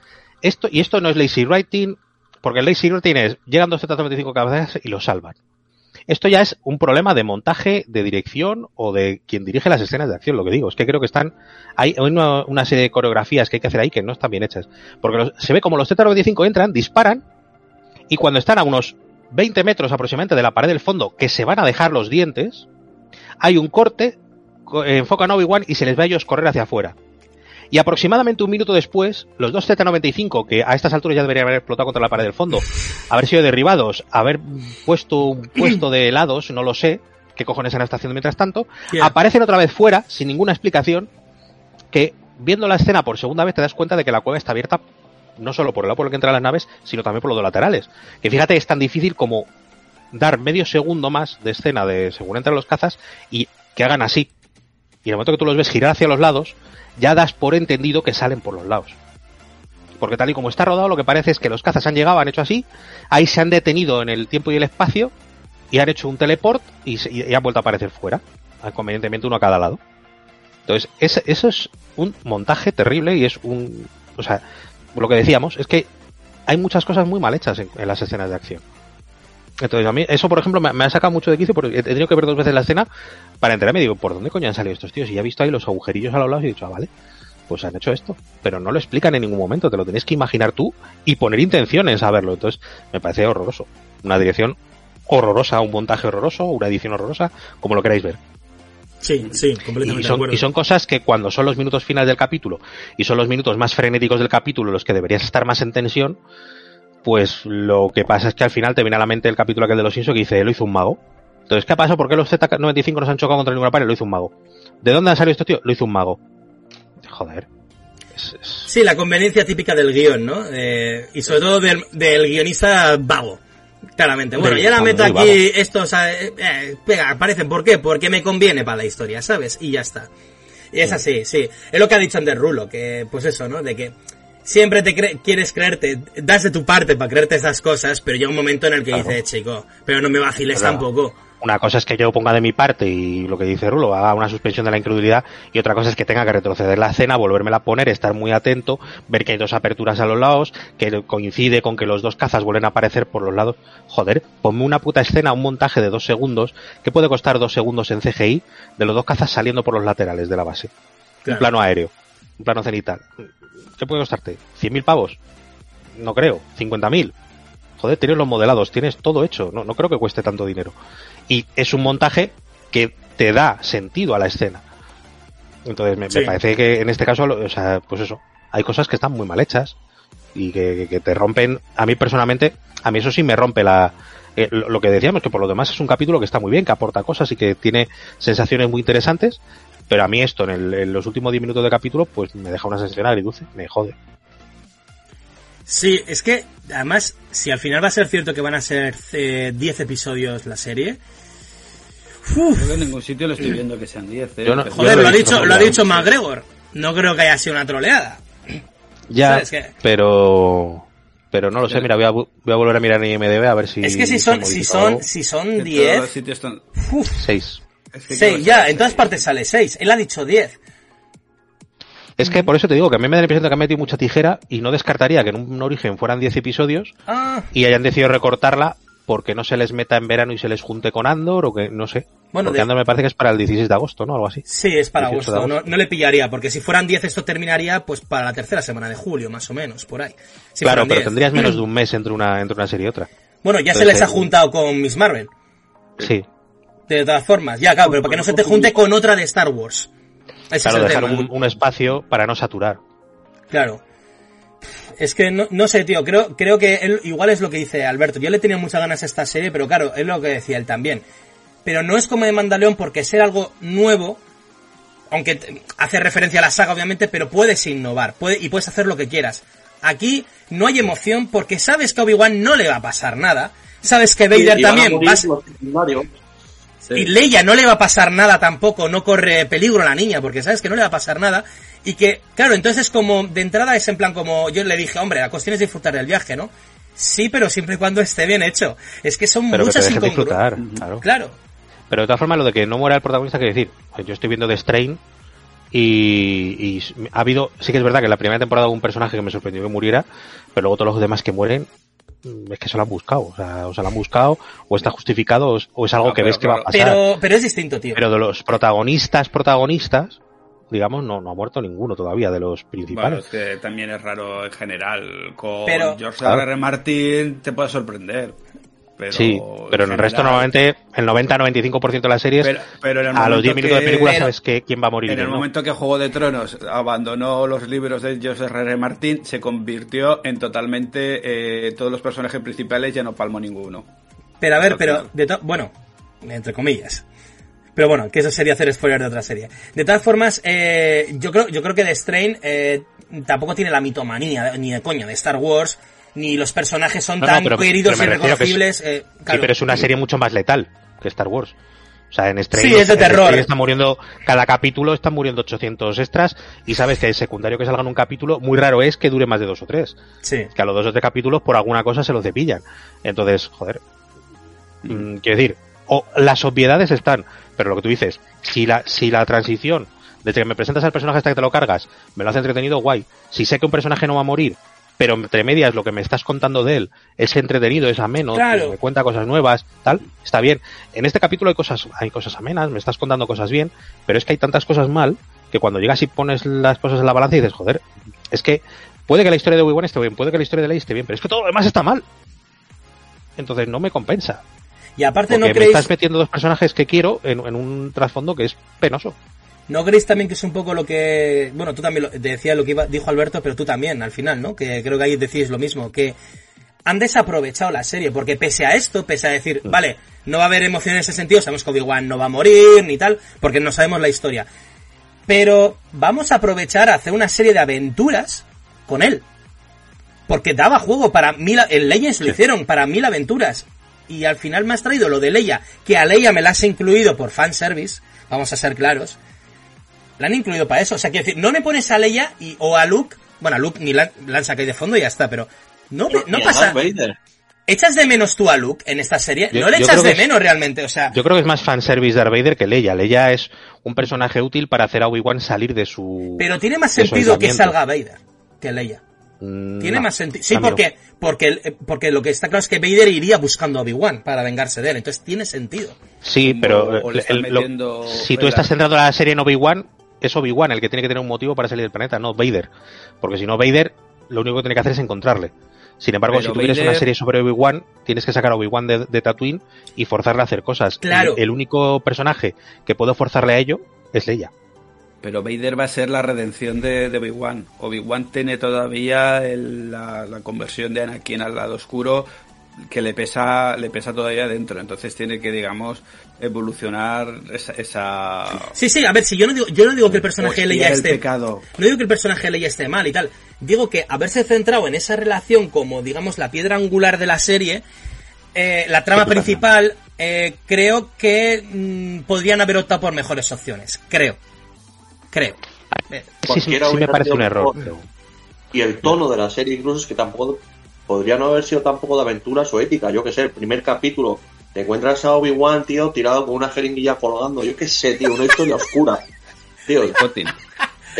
S3: Esto, y esto no es lazy writing, porque el lazy writing es, llegan dos Z95 cabezas y lo salvan. Esto ya es un problema de montaje, de dirección o de quien dirige las escenas de acción, lo que digo. Es que creo que están, hay una, una serie de coreografías que hay que hacer ahí que no están bien hechas. Porque se ve como los Z95 entran, disparan, y cuando están a unos 20 metros aproximadamente de la pared del fondo, que se van a dejar los dientes, hay un corte, co- eh, enfocan a Obi-Wan y se les ve a ellos correr hacia afuera. Y aproximadamente un minuto después, los dos Z95, que a estas alturas ya deberían haber explotado contra la pared del fondo, haber sido derribados, haber puesto un puesto de helados, no lo sé, qué cojones han estado haciendo mientras tanto, aparecen otra vez fuera, sin ninguna explicación, que viendo la escena por segunda vez te das cuenta de que la cueva está abierta no solo por el lado por el que entran las naves, sino también por los laterales. Que fíjate, es tan difícil como dar medio segundo más de escena de según entran los cazas y que hagan así. Y en el momento que tú los ves girar hacia los lados, ya das por entendido que salen por los lados. Porque tal y como está rodado, lo que parece es que los cazas han llegado, han hecho así, ahí se han detenido en el tiempo y el espacio y han hecho un teleport y, han vuelto a aparecer fuera. Convenientemente uno a cada lado. Entonces, eso es un montaje terrible y es un... O sea, lo que decíamos es que hay muchas cosas muy mal hechas en, las escenas de acción. Entonces, a mí, eso, por ejemplo, me, ha sacado mucho de quicio porque he tenido que ver dos veces la escena para enterarme digo, ¿por dónde coño han salido estos tíos? Y he visto ahí los agujerillos a los lados y he dicho, ah, vale, pues han hecho esto. Pero no lo explican en ningún momento, te lo tienes que imaginar tú y poner intención en saberlo. Entonces, me parece horroroso. Una dirección horrorosa, un montaje horroroso, una edición horrorosa, como lo queráis ver.
S1: Sí, sí, completamente
S3: Y
S1: de
S3: son,
S1: acuerdo.
S3: y son cosas que cuando son los minutos finales del capítulo y son los minutos más frenéticos del capítulo los que deberías estar más en tensión, pues lo que pasa es que al final te viene a la mente el capítulo aquel de los Simpsons que dice, lo hizo un mago. Entonces, ¿qué pasó? ¿Por qué los Z95 nos han chocado contra ninguna pared? Lo hizo un mago. ¿De dónde ha salido esto, tío? Lo hizo un mago. Joder. Es- es-
S1: Sí, la conveniencia típica del guion, ¿no? Eh, y sobre todo del, del guionista vago. Claramente. Bueno, ya la meto
S3: vago.
S1: aquí estos... eh, eh, pega, aparecen. ¿Por qué? Porque me conviene para la historia, ¿sabes? Y ya está. Y es así, sí. Es lo que ha dicho Ander Rulo, que pues eso, ¿no? De que siempre te cre- quieres creerte, das de tu parte para creerte esas cosas, pero llega un momento en el que
S3: Claro.
S1: dices, chico, pero no me vaciles
S3: Claro.
S1: tampoco.
S3: Una cosa es que yo ponga de mi parte y lo que dice Rulo, haga una suspensión de la incredulidad y otra cosa es que tenga que retroceder la escena, volvérmela a poner, estar muy atento, ver que hay dos aperturas a los lados, que coincide con que los dos cazas vuelven a aparecer por los lados. Joder, ponme una puta escena, un montaje de dos segundos, que puede costar dos segundos en CGI, de los dos cazas saliendo por los laterales de la base.
S1: Claro.
S3: Un plano aéreo, un plano cenital. ¿Qué puede costarte? ¿100.000 pavos? No creo. ¿50.000? Joder, tienes los modelados, tienes todo hecho. No, no creo que cueste tanto dinero. Y es un montaje que te da sentido a la escena. Entonces me, parece que en este caso, o sea, pues eso, hay cosas que están muy mal hechas y que, que- que te rompen. A mí personalmente, a mí eso sí me rompe la. eh, lo, lo que decíamos, que por lo demás es un capítulo que está muy bien, que aporta cosas y que tiene sensaciones muy interesantes. Pero a mí esto, en, el- en los últimos 10 minutos de capítulo, pues me deja una sensación agridulce, me jode.
S1: Sí, es que además, si al final va a ser cierto que van a ser eh, 10 episodios la serie, uf,
S4: Creo que en ningún sitio lo estoy viendo que sean 10. ¿eh?
S3: No-
S1: joder,
S3: lo
S1: ha dicho, lo ha dicho. McGregor. No creo que haya sido una troleada.
S3: Ya,
S1: ¿Sabes qué?
S3: pero pero no lo sé, mira, voy a, voy a volver a mirar en IMDB a ver si
S1: es que si son, si son, si son
S4: todos los
S1: 10,
S4: sitios están...
S3: Seis.
S4: Es que
S1: 6,
S4: claro,
S1: ya,
S4: seis.
S1: en todas partes sale 6. Él ha dicho 10.
S3: Es que por eso te digo que a mí me da la impresión de que han metido mucha tijera y no descartaría que en un origen fueran 10 episodios
S1: Ah,
S3: y hayan decidido recortarla porque no se les meta en verano y se les junte con Andor o que no sé.
S1: Bueno,
S3: porque
S1: de-
S3: Andor me parece que es para el 16 de agosto, ¿no? Algo así.
S1: sí, es para
S3: 18 de
S1: agosto. No, le pillaría, porque si fueran 10 esto terminaría pues para la tercera semana de julio, más o menos, por ahí. Si
S3: claro, pero
S1: 10.
S3: tendrías menos de un mes entre una entre una serie y otra.
S1: Bueno, ya se les ha
S3: eh,
S1: juntado con Miss Marvel.
S3: Sí.
S1: De todas formas, ya, claro, pero para que no se te junte con otra de Star Wars. Ese
S3: Claro,
S1: es el
S3: dejar
S1: tema.
S3: un, un espacio para no saturar.
S1: Claro. Es que no, no sé, tío, creo, creo que él, igual es lo que dice Alberto. Yo le tenía muchas ganas a esta serie, pero claro, es lo que decía él también. Pero no es como de Mandaleón porque ser algo nuevo, aunque hace referencia a la saga obviamente, pero puedes innovar puede, y puedes hacer lo que quieras. Aquí no hay emoción porque sabes que a Obi-Wan no le va a pasar nada. Sabes que Vader
S2: a
S1: también
S2: morir
S1: va a-.
S4: Sí.
S1: y Leia no le va a pasar nada tampoco, no corre peligro a la niña, porque sabes que no le va a pasar nada. Y que, claro, entonces como de entrada es en plan como yo le dije, hombre, la cuestión es disfrutar del viaje, ¿no? Sí, pero siempre y cuando esté bien hecho. Es que son
S3: Pero que te
S1: muchas
S3: disfrutar, claro.
S1: Claro.
S3: Pero de todas formas, lo de que no muera el protagonista, que decir, yo estoy viendo The Strain y, y ha habido, sí que es verdad que en la primera temporada hubo un personaje que me sorprendió que muriera, pero luego todos los demás que mueren es que se lo han buscado, o sea, o se lo han buscado, o está justificado, o es, o es algo que
S4: pero
S3: ves que va a pasar.
S1: Pero, pero es distinto, tío.
S3: Pero de los protagonistas, protagonistas, digamos, no, no ha muerto ninguno todavía de los
S4: Bueno,
S3: principales.
S4: es que también es raro en general. Con
S1: Pero-
S4: George
S3: Claro.
S4: R. R. Martin te puede sorprender. Pero
S3: sí, pero en el resto normalmente el 90-95% de las series,
S4: Pero, pero en el
S3: a los
S4: momento
S3: 10 minutos de película sabes que quién va a morir.
S4: En el
S3: no.
S4: momento que Juego de Tronos abandonó los libros de George R. R. Martin, se convirtió en totalmente eh, todos los personajes principales ya no palmó ninguno.
S1: Pero a ver, pero, de to- bueno, entre comillas. Pero bueno, que eso sería hacer spoiler de otra serie. De todas formas, eh, yo creo, yo creo que The Strain eh, tampoco tiene la mitomanía, ni de coña, de Star Wars, ni los personajes son
S3: No, no,
S1: tan
S3: pero-
S1: queridos
S3: pero
S1: y
S3: es-
S1: reconocibles. eh,
S3: Sí, pero es una serie mucho más letal que Star Wars. O sea, en Strain,
S1: Sí, es de terror.
S3: Está muriendo, cada capítulo están muriendo 800 extras y sabes que el secundario que salga en un capítulo, muy raro es que dure más de dos o tres.
S1: Sí.
S3: Que a los dos o tres capítulos por alguna cosa se los cepillan. Entonces, joder. Mm, quiero decir, o las obviedades están, pero lo que tú dices, si la, si la transición, desde que me presentas al personaje hasta que te lo cargas, me lo hace entretenido, guay. Si sé que un personaje no va a morir, pero entre medias lo que me estás contando de él es entretenido, es ameno,
S1: Claro.
S3: me cuenta cosas nuevas, tal, está bien. En este capítulo hay cosas, hay cosas amenas, me estás contando cosas bien, pero es que hay tantas cosas mal que cuando llegas y pones las cosas en la balanza y dices, joder, es que puede que la historia de Obi-Wan esté bien, puede que la historia de Leia esté bien, pero es que todo lo demás está mal. Entonces no me compensa.
S1: Y aparte,
S3: Porque
S1: ¿no
S3: me
S1: creéis,
S3: estás metiendo dos personajes que quiero en, en un trasfondo que es penoso.
S1: ¿No creéis también que es un poco lo que... Bueno, tú también lo, te decía lo que iba- dijo Alberto, pero tú también, al final, ¿no? Que creo que ahí decís lo mismo, que han desaprovechado la serie, porque pese a esto, pese a decir,
S3: Mm.
S1: vale, no va a haber emoción en ese sentido, sabemos que Obi-Wan no va a morir, ni tal, porque no sabemos la historia. Pero vamos a aprovechar a hacer una serie de aventuras con él. Porque daba juego para mil, en Legends lo hicieron, para mil aventuras. Y al final me has traído lo de Leia, que a Leia me la has incluido por fanservice, vamos a ser claros. La han incluido para eso. O sea, quiero decir, no me pones a Leia y, o a Luke, bueno, a Luke ni la, la han sacado ahí de fondo y ya está, pero no, me- no
S2: a
S1: pasa. ¿Echas de menos tú a Luke en esta serie?
S3: Yo-
S1: no le echas de
S3: que es-
S1: menos realmente, o sea,
S3: Yo creo que es más fanservice Darth Vader que Leia. Leia es un personaje útil para hacer a Obi-Wan salir de su...
S1: pero tiene más sentido que salga Vader que Leia.
S3: Mm,
S1: Tiene
S3: no,
S1: más sentido. Sí, porque, porque, porque lo que está claro es que Vader iría buscando a Obi-Wan para vengarse de él, entonces tiene sentido.
S3: Sí, pero
S4: o le
S3: el-
S4: están
S3: el- lo-
S4: metiendo
S3: si tú estás centrando la serie en Obi-Wan, es Obi-Wan el que tiene que tener un motivo para salir del planeta, no Vader. Porque si no, Vader lo único que tiene que hacer es encontrarle. Sin embargo,
S4: Pero
S3: si tú quieres una serie sobre Obi-Wan, tienes que sacar a Obi-Wan de, de Tatooine y forzarle a hacer cosas.
S1: Claro.
S3: El, el único personaje que puede forzarle a ello es Leia.
S4: Pero Vader va a ser la redención de, de Obi-Wan. Obi-Wan tiene todavía el- la, la conversión de Anakin al lado oscuro que le pesa, le pesa todavía dentro. Entonces tiene que, digamos, evolucionar esa... esa
S1: Sí, sí, a ver, si yo no digo, yo no digo que el personaje de Leia esté.
S4: pecado.
S1: No digo que el personaje de Leia esté mal y tal. Digo que haberse centrado en esa relación como, digamos, la piedra angular de la serie, eh, la trama principal, eh, creo que mm, podrían haber optado por mejores opciones. Creo. Creo. Eh,
S3: Sí, sí, sí me parece un error.
S2: Y el tono de la serie incluso es que tampoco podría no haber sido tampoco de aventuras o ética. Yo que sé, el primer capítulo te encuentras a Obi-Wan, tío, tirado con una jeringuilla colgando. Yo qué sé, tío, una historia oscura. Tío, es
S4: Potin.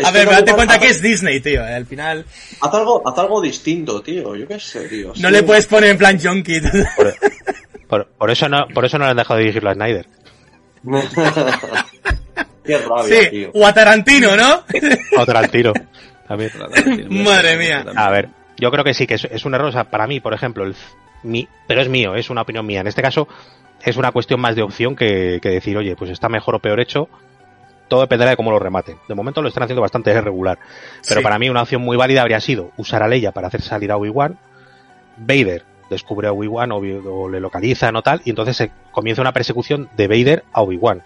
S1: a ver, date cuenta
S2: haz-
S1: que es Disney, tío. eh, Al final
S2: Haz algo, haz algo distinto, tío. Yo qué sé, tío.
S1: no
S2: Sí.
S1: le puedes poner en plan junkie.
S3: Por, por- por eso no, por eso no le han dejado dirigirlo a Snyder.
S2: Qué rabia,
S1: Sí,
S2: tío.
S1: o a Tarantino, ¿no?
S3: Otra al tiro. También.
S1: Madre mía.
S3: A ver, yo creo que sí, que es, es un error. O sea, para mí, por ejemplo, el, mi, pero es mío, es una opinión mía. En este caso, es una cuestión más de opción que, que decir, oye, pues está mejor o peor hecho. todo dependerá de cómo lo rematen. De momento lo están haciendo bastante irregular. Pero
S1: Sí.
S3: para mí una opción muy válida habría sido usar a Leia para hacer salir a Obi-Wan. Vader descubre a Obi-Wan o, o le localizan o tal, y entonces se comienza una persecución de Vader a Obi-Wan.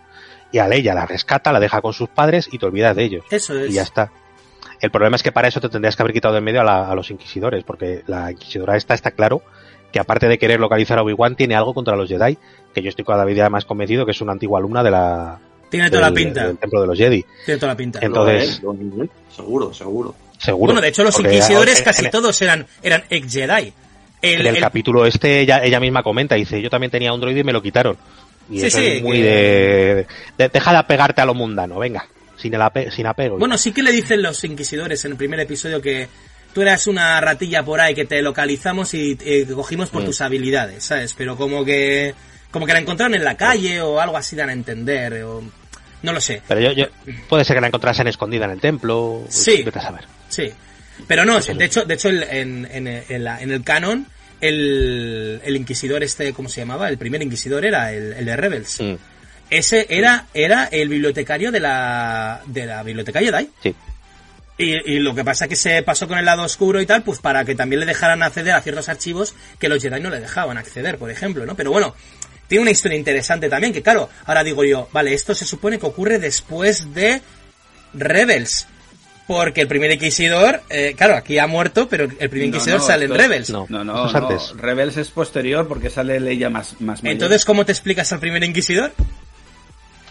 S3: Y a Leia la rescata, la deja con sus padres y te olvidas de ellos.
S1: Eso es.
S3: Y ya está. El problema es que para eso te tendrías que haber quitado de en medio a, la- a los inquisidores, porque la inquisidora esta está claro que aparte de querer localizar a Obi-Wan, tiene algo contra los Jedi, que yo estoy cada día más convencido que es una antigua alumna de la,
S1: Tiene toda la
S3: del-
S1: pinta.
S3: del templo de los Jedi.
S1: Tiene toda la pinta.
S3: Entonces-
S2: es, seguro, seguro.
S3: Seguro.
S1: bueno, de hecho los
S3: Porque
S1: inquisidores
S3: en-
S1: casi
S3: en-
S1: todos eran, eran ex Jedi. El,
S3: En el,
S1: el-
S3: capítulo este ella, ella misma comenta, dice, yo también tenía un droide y me lo quitaron. Y
S1: Sí,
S3: eso
S1: sí,
S3: es muy
S1: que-
S3: de, de- Deja de apegarte a lo mundano, venga. Sin, el ape- sin apego.
S1: Bueno, sí que le dicen los inquisidores en el primer episodio que tú eras una ratilla por ahí que te localizamos y eh, cogimos por
S3: Mm.
S1: tus habilidades, ¿sabes? Pero como que como que la encontraron en la calle o algo así dan a entender o no lo sé.
S3: Pero yo, yo, puede ser que la encontrasen escondida en el templo.
S1: Sí.
S3: Vete a saber.
S1: Sí. Pero no, de hecho, de hecho en, en, en la- en el canon el, el inquisidor este, ¿cómo se llamaba? El primer inquisidor era el, el de Rebels.
S3: Mm,
S1: Ese era era el bibliotecario de la de la biblioteca Jedi.
S3: sí.
S1: Y, y lo que pasa es que se pasó con el lado oscuro y tal, pues para que también le dejaran acceder a ciertos archivos que los Jedi no le dejaban acceder, por ejemplo, ¿no? Pero bueno, tiene una historia interesante también, que claro, ahora digo yo, vale, esto se supone que ocurre después de Rebels. Porque el primer Inquisidor, eh, claro, aquí ha muerto, pero el primer Inquisidor
S4: no,
S1: sale en Rebels.
S3: No,
S4: No, no, no.
S3: antes.
S4: Rebels es posterior porque sale Leia más, más mayor.
S1: Entonces, ¿cómo te explicas al primer Inquisidor?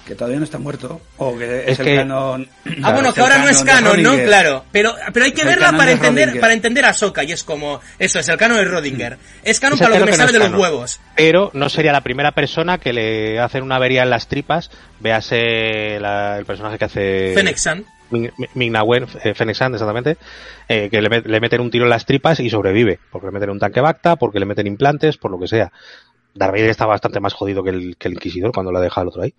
S4: Que todavía no está muerto. O que es,
S3: Es
S4: el
S3: que-
S4: canon...
S1: Ah, bueno,
S4: es
S1: que ahora no es canon, ¿no? Claro. Pero, pero hay que
S4: Es el
S1: verla para
S4: de
S1: entender,
S4: Rodinger.
S1: para entender a Soka y es como, eso es el canon de Rodinger. Es canon
S3: Ese
S1: para lo que me
S3: que no
S1: sale
S3: es
S1: de los huevos.
S3: Pero no sería la primera persona que le hacen una avería en las tripas. Véase la- el personaje que hace.
S1: Fennec San.
S3: Ming- Ming-Na Wen, eh, Fennec Shand, exactamente, eh, que le, met- le meten un tiro en las tripas y sobrevive, porque le meten un tanque Bacta, porque le meten implantes, por lo que sea. Darth Vader está bastante más jodido que el, que el Inquisidor cuando lo ha dejado el otro ahí.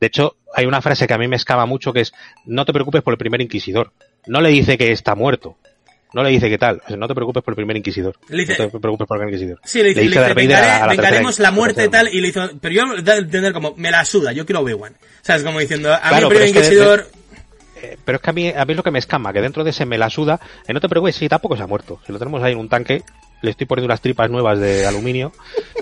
S3: De hecho, hay una frase que a mí me escama mucho que es, no te preocupes por el primer Inquisidor. No le dice que está muerto. No le dice que tal. O sea, no te preocupes por el primer Inquisidor.
S1: Le dice-
S3: no te preocupes por el Inquisidor.
S1: Sí, le dice, le dice,
S3: Darth Vader
S1: "Vengaré-
S3: a- la
S1: vengaremos
S3: tercera-
S1: la muerte
S3: tercera.
S1: tal, y le hizo, pero yo da a entender como, me la suda, yo quiero Obi-Wan. ¿Sabes? Como diciendo, a mí
S3: Claro,
S1: el primer
S3: pero es que de-
S1: Inquisidor,
S3: Eh, pero es que a mí, a mí es lo que me escama, que dentro de ese me la suda, eh, no te preocupes, si tampoco se ha muerto. Si lo tenemos ahí en un tanque, le estoy poniendo unas tripas nuevas de aluminio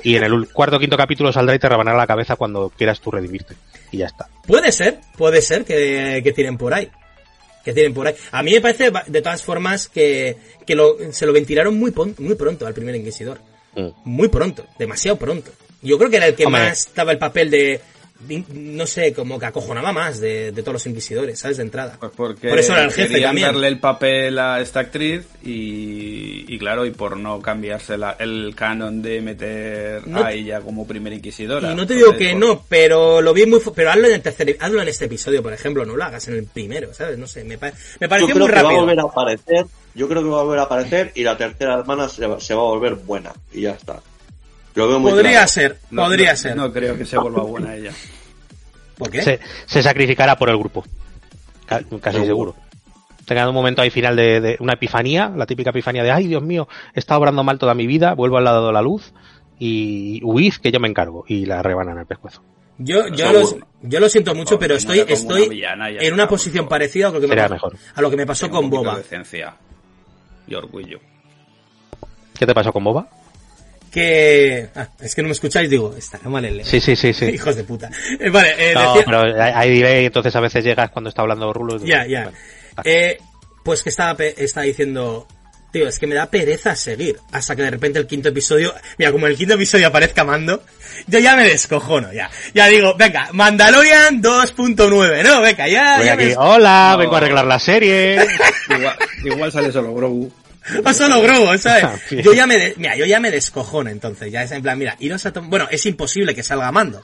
S3: y en el cuarto o quinto capítulo saldrá y te rebanará la cabeza cuando quieras tú redimirte. Y ya está.
S1: puede ser, puede ser que, que tienen por ahí. Que tienen por ahí. A mí me parece, de todas formas, que, que lo, se lo ventilaron muy, muy pronto al primer Inquisidor.
S3: Mm.
S1: Muy pronto, demasiado pronto. Yo creo que era el que
S3: Hombre.
S1: más daba el papel de- no sé, como que acojonaba más de, de todos los inquisidores, ¿sabes? De entrada.
S4: Pues porque
S1: Por eso era el jefe también.
S4: darle el papel a esta actriz y, y claro, y por no cambiarse la- el canon de meter
S1: No-
S4: a ella como primera inquisidora.
S1: Y no te digo
S4: Entonces,
S1: que
S4: pues,
S1: no, pero lo vi muy... fu- Pero hazlo en el tercer... Hazlo en este episodio, por ejemplo, no lo hagas en el primero, ¿sabes? No sé, me, pa- me
S2: Yo
S1: pareció
S2: creo
S1: muy
S2: que va a
S1: rápido.
S2: volver a aparecer. Yo creo que va a volver a aparecer y la tercera hermana se va, se va a volver buena. Y ya está. Lo veo muy
S1: Podría
S2: claro.
S1: ser,
S4: no-
S1: podría
S4: no-
S1: ser.
S4: No creo que se vuelva buena ella.
S1: ¿Por qué?
S3: Se, se sacrificará por el grupo. Ca- Casi seguro. Tenga un momento ahí final de, de una epifanía, la típica epifanía de, ay Dios mío, he estado obrando mal toda mi vida, vuelvo al lado de la luz y huid que yo me encargo. Y la rebanan el pescuezo.
S1: Yo, yo, lo, yo lo siento mucho, pero estoy, estoy
S4: villana
S1: en una
S4: está,
S1: posición parecida a lo que me, pasó,
S3: mejor.
S1: a lo que me pasó
S4: Tenga
S1: con Boba.
S4: de decencia y orgullo.
S3: ¿Qué te pasó con Boba?
S1: Que... Ah, es que no me escucháis, digo, está mal el...
S3: Sí, sí, sí, sí.
S1: Hijos de puta. Eh, vale, eh,
S3: No,
S1: decía-
S3: pero hay, delay, entonces a veces llegas cuando está hablando Rulo.
S1: Ya, ya.
S3: Bueno,
S1: Eh, pues que estaba, pe- estaba diciendo, tío, es que me da pereza seguir. Hasta que de repente el quinto episodio, mira, como el quinto episodio aparezca Mando, yo ya me descojono, ya. Ya digo, venga, Mandalorian 2.9, no, venga, ya,
S3: Voy
S1: ya
S3: aquí,
S1: me...
S3: hola,
S4: No.
S3: vengo a arreglar la serie.
S4: Igual, igual sale solo Grogu.
S1: O solo Grobo, ¿sabes?
S3: Sí.
S1: Yo ya me, de- mira, yo ya me descojono entonces, ya es en plan, mira, iros a tom- bueno, es imposible que salga Mando.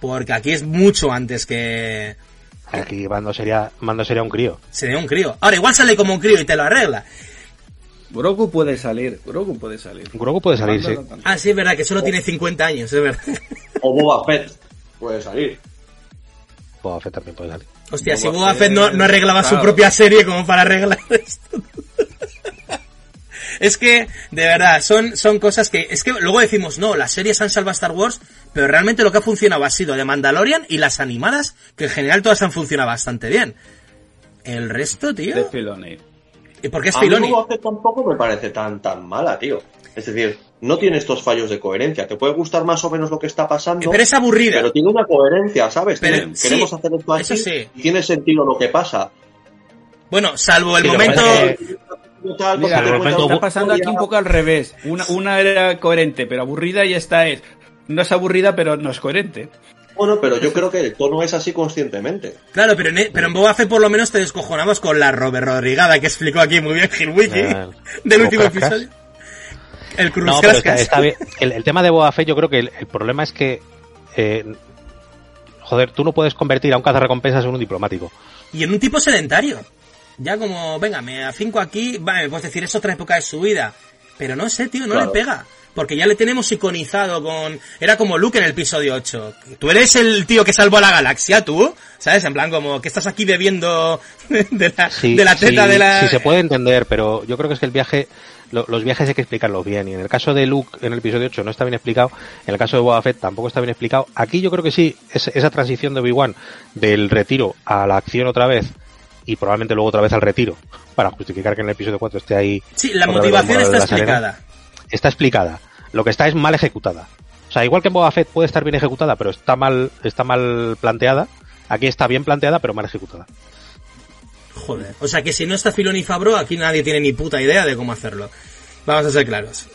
S1: Porque aquí es mucho antes que
S3: Aquí Mando sería, Mando sería un crío.
S1: sería un crío. Ahora, igual sale como un crío y te lo arregla.
S4: Grogu puede salir, Grogu puede salir.
S3: Grogu puede salir, sí.
S4: No.
S1: Ah, sí, es verdad, que solo tiene 50 años, es verdad.
S2: O Boba Fett. Puede salir.
S3: Boba Fett también puede salir.
S1: Hostia, si
S4: Boba
S1: Fett no, no arreglaba su propia serie como para arreglar esto. Es que, de verdad, son, son cosas que, es que luego decimos, no, las series han salvado Star Wars, pero realmente lo que ha funcionado ha sido de Mandalorian y las animadas, que en general todas han funcionado bastante bien. El resto, tío.
S4: De Filoni.
S1: ¿Y por qué es
S2: A
S1: Filoni?
S2: Tampoco me parece tan, tan mala, tío. Es decir, no tiene estos fallos de coherencia. Te puede gustar más o menos lo que está pasando,
S1: Pero es aburrida.
S2: pero tiene una coherencia, ¿sabes?
S1: Pero- sí,
S2: queremos hacer esto así
S1: eso sí.
S2: y tiene sentido lo que pasa.
S1: Bueno, salvo el
S3: Sí, lo que
S1: momento...
S2: Tal,
S4: Mira,
S2: porque te
S3: el
S2: cuenta
S3: momento
S2: una
S4: está pasando aquí un poco al revés. Una, una era coherente, pero aburrida, y esta es. No es aburrida, pero no es coherente.
S2: Bueno, pero yo creo que el tono es así conscientemente.
S1: Claro, pero en, pero en Boba Fett por lo menos te descojonamos con la Robert Rodrigada que explicó aquí muy bien Gil Wiki
S3: Ah,
S1: del último
S3: Cruzcascas.
S1: episodio. El Cruz
S3: No, pero está,
S1: Crascas.
S3: está bien. El, el tema de Boba Fett, yo creo que el, el problema es que. eh, joder, tú no puedes convertir a un cazarrecompensas en un diplomático.
S1: Y en un tipo sedentario. Ya como, venga, me afinco aquí, vale, puedes decir, es otra época de su vida. Pero no sé, tío, no
S2: Claro.
S1: le pega. Porque ya le tenemos iconizado con... Era como Luke en el episodio 8. Tú eres el tío que salvó a la galaxia, tú. ¿Sabes? En plan, como que estás aquí bebiendo de la,
S3: Sí,
S1: de la teta
S3: sí,
S1: de la...
S3: sí se puede entender, pero yo creo que es que el viaje, lo- los viajes hay que explicarlos bien. Y en el caso de Luke en el episodio 8 no está bien explicado, en el caso de Boba Fett tampoco está bien explicado. Aquí yo creo que sí, es- esa transición de Obi-Wan del retiro a la acción otra vez y probablemente luego otra vez al retiro para justificar que en el episodio 4 esté ahí.
S1: Sí, la motivación está
S3: arenas.
S1: explicada.
S3: Está explicada. Lo que está es mal ejecutada. O sea, igual que en Boba Fett puede estar bien ejecutada, pero está mal, está mal planteada. Aquí está bien planteada, pero mal ejecutada.
S1: Joder. O sea que si no está Filoni y Fabro, aquí nadie tiene ni puta idea de cómo hacerlo. Vamos a ser claros.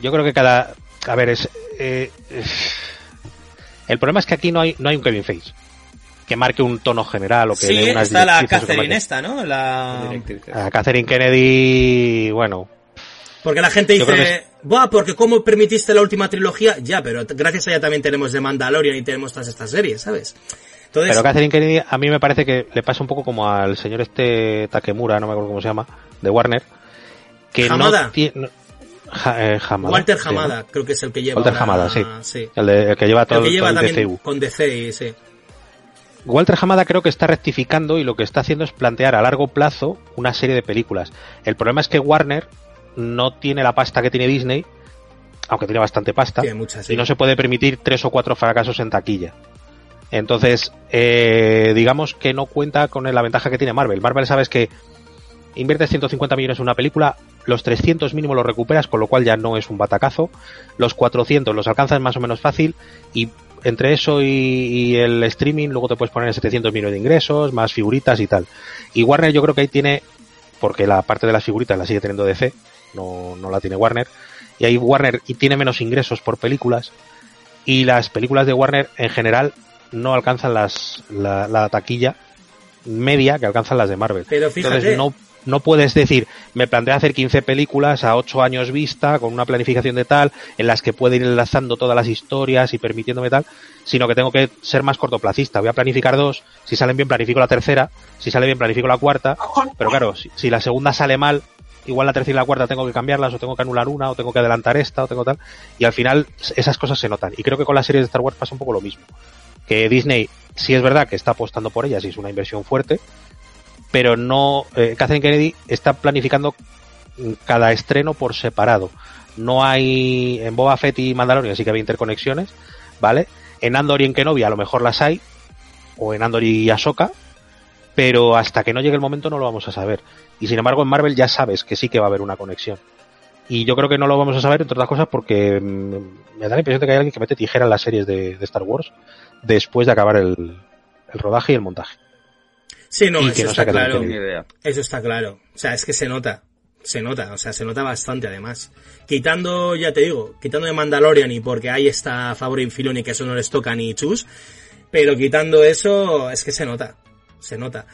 S3: Yo creo que cada. A ver, es. eh, es- el problema es que aquí no hay, no hay un Kevin Face que marque un tono general o que
S1: Sí,
S3: dé unas
S1: está la Catherine esta, ¿no? La...
S4: Directrices.
S3: A Catherine Kennedy, bueno,
S1: Porque la gente dice, Buah, porque cómo permitiste la última trilogía, ya, pero gracias a ella también tenemos The Mandalorian y tenemos todas estas series, ¿sabes? Entonces,
S3: pero Catherine Kennedy a mí me parece que le pasa un poco como al señor este Takemura, no me acuerdo cómo se llama, de Warner, que
S1: Hamada.
S3: no tiene... Ja- eh, Hamada,
S1: Walter
S3: sí, ¿no?
S1: Hamada, creo que es el que lleva.
S3: Walter
S1: ahora-
S3: Hamada, sí.
S1: sí.
S3: El, de- el que lleva todo
S1: El que
S3: el,
S1: lleva
S3: el
S1: también
S3: DCU.
S1: con DC sí.
S3: Walter Hamada creo que está rectificando y lo que está haciendo es plantear a largo plazo una serie de películas. El problema es que Warner no tiene la pasta que tiene Disney, aunque tiene bastante pasta,
S1: Tiene muchas, sí.
S3: y no se puede permitir tres o cuatro fracasos en taquilla. Entonces, eh, digamos que no cuenta con la ventaja que tiene Marvel. Marvel sabes que inviertes 150 millones en una película, los 300 mínimo los recuperas, con lo cual ya no es un batacazo. Los 400 los alcanzas más o menos fácil y entre eso y, y el streaming luego te puedes poner en 700 millones de ingresos, más figuritas y tal. Y Warner yo creo que ahí tiene, porque la parte de las figuritas la sigue teniendo DC, no, no la tiene Warner, y ahí Warner y tiene menos ingresos por películas y las películas de Warner en general no alcanzan las, la, la taquilla media que alcanzan las de Marvel.
S1: Pero fíjate-
S3: Entonces no, no puedes decir, me planteo hacer 15 películas a 8 años vista, con una planificación de tal, en las que puedo ir enlazando todas las historias y permitiéndome tal, sino que tengo que ser más cortoplacista. Voy a planificar dos, si salen bien planifico la tercera, si sale bien planifico la cuarta, pero claro, si, si la segunda sale mal, igual la tercera y la cuarta tengo que cambiarlas, o tengo que anular una, o tengo que adelantar esta, o tengo tal, y al final esas cosas se notan. Y creo que con las series de Star Wars pasa un poco lo mismo. Que Disney, sí es verdad que está apostando por ellas y es una inversión fuerte, pero no, eh, Kennedy está planificando cada estreno por separado. No hay, en Boba Fett y Mandalorian sí que había interconexiones, ¿vale? En Andor y en Kenobi a lo mejor las hay, o en Andor y Ahsoka, pero hasta que no llegue el momento no lo vamos a saber. Y sin embargo en Marvel ya sabes que sí que va a haber una conexión. Y yo creo que no lo vamos a saber, entre otras cosas, porque mm, me da la impresión de que hay alguien que mete tijera en las series de, Star Wars después de acabar el rodaje y el montaje.
S1: Sí, no,
S3: Y
S1: eso
S3: que no
S1: está claro.
S4: Idea.
S1: Eso está claro. O sea, es que se nota. Se nota, o sea, se nota bastante además. Quitando, ya te digo, quitando de Mandalorian y porque ahí está Favre y Filoni que eso no les toca ni chus, pero quitando eso, es que se nota. Se nota.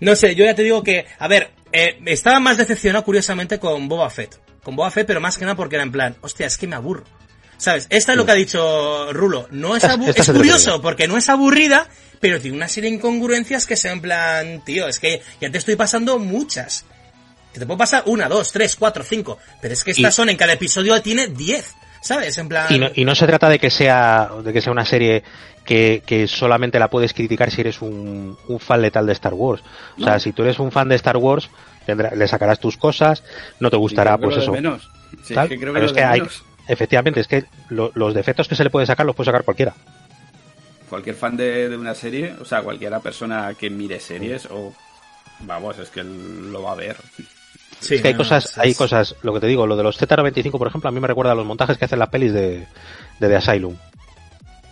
S1: No sé, yo ya te digo que, a ver, eh, estaba más decepcionado curiosamente con Boba Fett. Con Boba Fett, pero más que nada porque era en plan, hostia, es que me aburro. ¿Sabes? Esta es lo que ha dicho Rulo. No es,
S3: Esta- esta
S1: es curioso, porque no es aburrida, pero tiene una serie de incongruencias que sea en plan, tío, es que ya te estoy pasando muchas. Que te puedo pasar una, dos, tres, cuatro, cinco. Pero es que estas
S3: Y-
S1: son, en cada episodio tiene diez. ¿Sabes? En plan.
S3: Y no, y no se trata de que sea de que sea una serie que, que solamente la puedes criticar si eres un, un fan letal de Star Wars. O sea, si tú eres un fan de Star Wars, le sacarás tus cosas, no te gustará, pues eso.
S4: Menos.
S3: pero es que hay, efectivamente, es que los defectos que se le puede sacar los puede sacar cualquiera.
S4: Cualquier fan de, una serie, o sea, cualquiera persona que mire series o vamos, es que lo va a ver.
S3: Sí, es que hay cosas, hay cosas, lo que te digo, lo de los Z95, por ejemplo, a mí me recuerda a los montajes que hacen las pelis de, de The Asylum.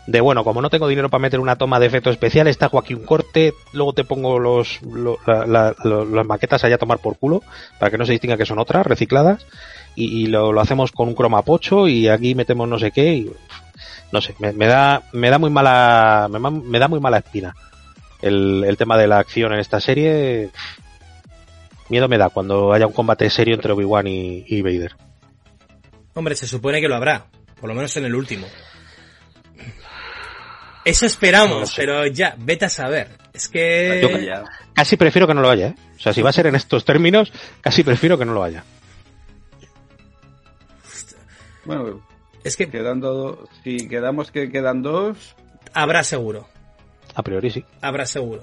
S3: De bueno, como no tengo dinero para meter una toma de efecto especial, está aquí un corte, luego te pongo los, las maquetas allá a tomar por culo, para que no se distinga que son otras, recicladas, y, lo, hacemos con un croma pocho y aquí metemos no sé qué, y, no sé, me, da, me da muy mala, me, da muy mala espina el, el tema de la acción en esta serie. Miedo me da cuando haya un combate serio entre Obi-Wan y, y Vader.
S1: Hombre, se supone que lo habrá, por lo menos en el último. Eso esperamos, pero ya, vete a saber. Es que...
S3: casi prefiero que no lo haya, ¿eh? O sea, si va a ser en estos términos, casi prefiero que no lo haya.
S4: Bueno, es que quedando si quedamos que quedan dos,
S1: habrá seguro.
S3: A priori sí.
S1: Habrá seguro.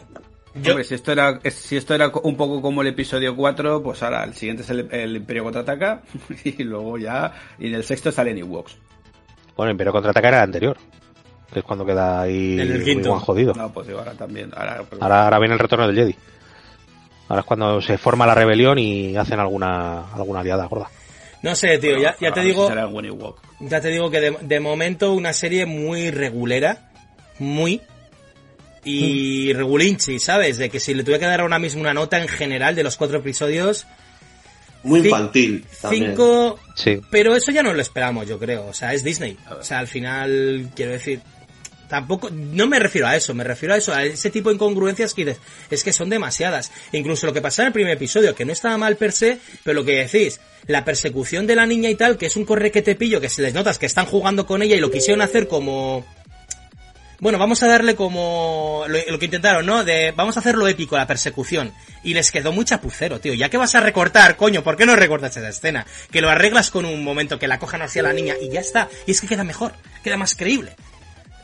S4: Hombre, si esto era si esto era un poco como el episodio 4, pues ahora el siguiente es el, Imperio contraataca y luego ya y en el sexto sale New Walks.
S3: Bueno, el Imperio contraataca era el anterior que es cuando queda ahí
S1: en el quinto.
S3: jodido.
S4: No, pues ahora también. Ahora,
S3: ahora, viene el retorno del Jedi. Ahora es cuando se forma la rebelión y hacen alguna alguna aliada gorda.
S1: No sé, tío, ya, ya te digo. Ya te digo que de, de, momento una serie muy regulera. Muy. Y mm. regulinchi, ¿sabes? De que si le tuviera que dar ahora mismo una nota en general de los cuatro episodios.
S2: Muy infantil.
S1: Cinco. Sí. Pero eso ya no lo esperamos, yo creo. O sea, es Disney. O sea, al final, quiero decir, tampoco, no me refiero a eso, me refiero a eso, a ese tipo de incongruencias que dices, es que son demasiadas. Incluso lo que pasaba en el primer episodio, que no estaba mal per se, pero lo que decís, la persecución de la niña y tal, que es un corre que te pillo, que se les notas que están jugando con ella y lo quisieron hacer como, bueno, vamos a darle como lo, que intentaron, ¿no? De vamos a hacerlo épico, la persecución. Y les quedó muy chapucero, tío. Ya que vas a recortar, coño, ¿por qué no recortas esa escena? Que lo arreglas con un momento que la cojan hacia la niña y ya está. Y es que queda mejor, queda más creíble.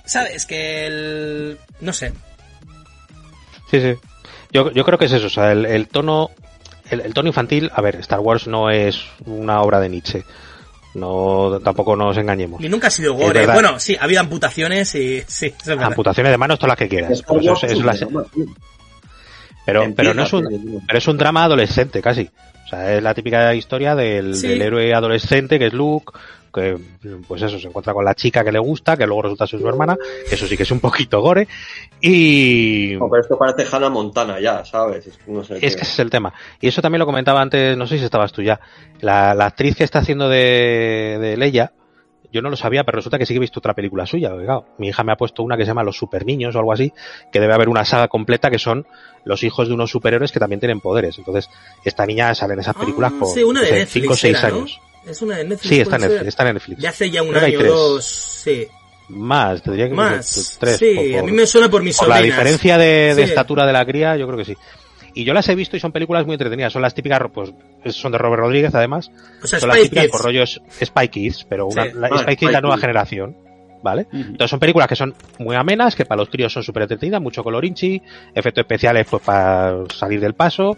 S1: ¿Sabes? Que el... No sé.
S3: Sí, sí. Yo, yo creo que es eso, o sea, el, tono... El, tono infantil, a ver, Star Wars no es una obra de Nietzsche. No, tampoco nos engañemos.
S1: Y nunca ha sido gore. Bueno, sí, ha habido amputaciones y sí.
S3: amputaciones de manos, todas las que quieras. Pero, pero no es un, pero es un drama adolescente casi. O sea, es la típica historia del, del héroe adolescente que es Luke, que pues eso, se encuentra con la chica que le gusta, que luego resulta ser su hermana, eso sí que es un poquito gore, y...
S2: pero esto parece Hannah Montana ya, ¿sabes?
S3: Es, que ese es el tema. Y eso también lo comentaba antes, no sé si estabas tú ya, la, actriz que está haciendo de, de Leia, yo no lo sabía, pero resulta que sí que he visto otra película suya. mi hija me ha puesto una que se llama Los Super Niños o algo así, que debe haber una saga completa que son los hijos de unos superhéroes que también tienen poderes. Entonces, esta niña sale en esas películas ah, por 5 o 6 años.
S1: Es una de Netflix.
S3: Sí, está en Netflix, está en Netflix.
S1: Ya hace ya un año o dos, sí.
S3: Más, te diría que
S1: más. Tres, sí, a mí me suena por mis
S3: por la diferencia de, estatura de la cría, yo creo que sí. Y yo las he visto y son películas muy entretenidas. Son las típicas, pues, son de Robert Rodríguez además.
S1: O sea,
S3: son
S1: las típicas
S3: por rollos Spy Kids, pero una, la, Spy Kids la nueva generación. ¿Vale? Entonces son películas que son muy amenas, que para los críos son súper entretenidas, mucho colorinchi, efectos especiales pues para salir del paso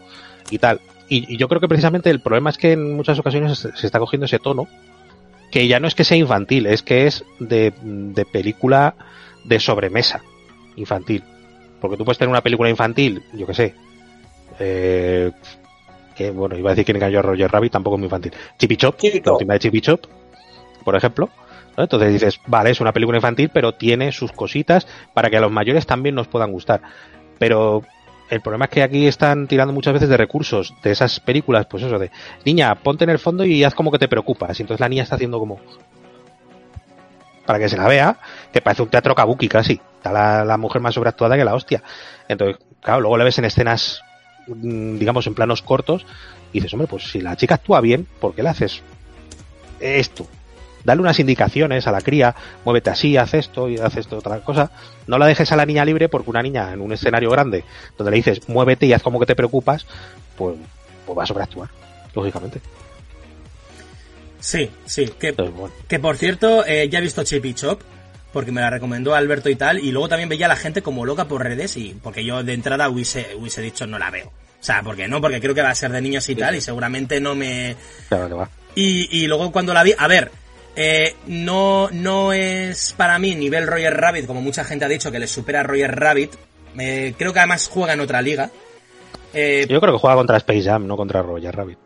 S3: y tal. Y, yo creo que precisamente el problema es que en muchas ocasiones se, está cogiendo ese tono, que ya no es que sea infantil, es que es de, película de sobremesa infantil. Porque tú puedes tener una película infantil, yo que sé, eh, que bueno, iba a decir que engañó a Roger Rabbit, tampoco es muy infantil. Chippy Chop, la última de Chippy Chop, por ejemplo. Entonces dices, vale, es una película infantil, pero tiene sus cositas para que a los mayores también nos puedan gustar. Pero el problema es que aquí están tirando muchas veces de recursos de esas películas, pues eso de, niña, ponte en el fondo y haz como que te preocupas. Y entonces la niña está haciendo como, para que se la vea, que parece un teatro kabuki casi. Está la, mujer más sobreactuada que la hostia. Entonces, claro, luego le ves en escenas, digamos, en planos cortos, y dices, hombre, pues si la chica actúa bien, ¿por qué le haces esto? dale unas indicaciones a la cría, muévete así, haz esto y haz esto otra cosa. No la dejes a la niña libre porque una niña en un escenario grande donde le dices muévete y haz como que te preocupas, pues, pues va a sobreactuar, lógicamente.
S1: Sí, sí, que, que por cierto, eh, ya he visto Chip Chop, porque me la recomendó Alberto y tal, y luego también veía a la gente como loca por redes, y porque yo de entrada hubiese, hubiese dicho no la veo. O sea, porque no, porque creo que va a ser de niños y tal, y seguramente no me...
S3: Claro que va.
S1: Y, y luego cuando la vi, a ver, eh, no, no es para mí nivel Roger Rabbit, como mucha gente ha dicho que le supera a Roger Rabbit. Eh, creo que además juega en otra liga. Eh,
S3: Yo creo que juega contra Space Jam, no contra Roger Rabbit.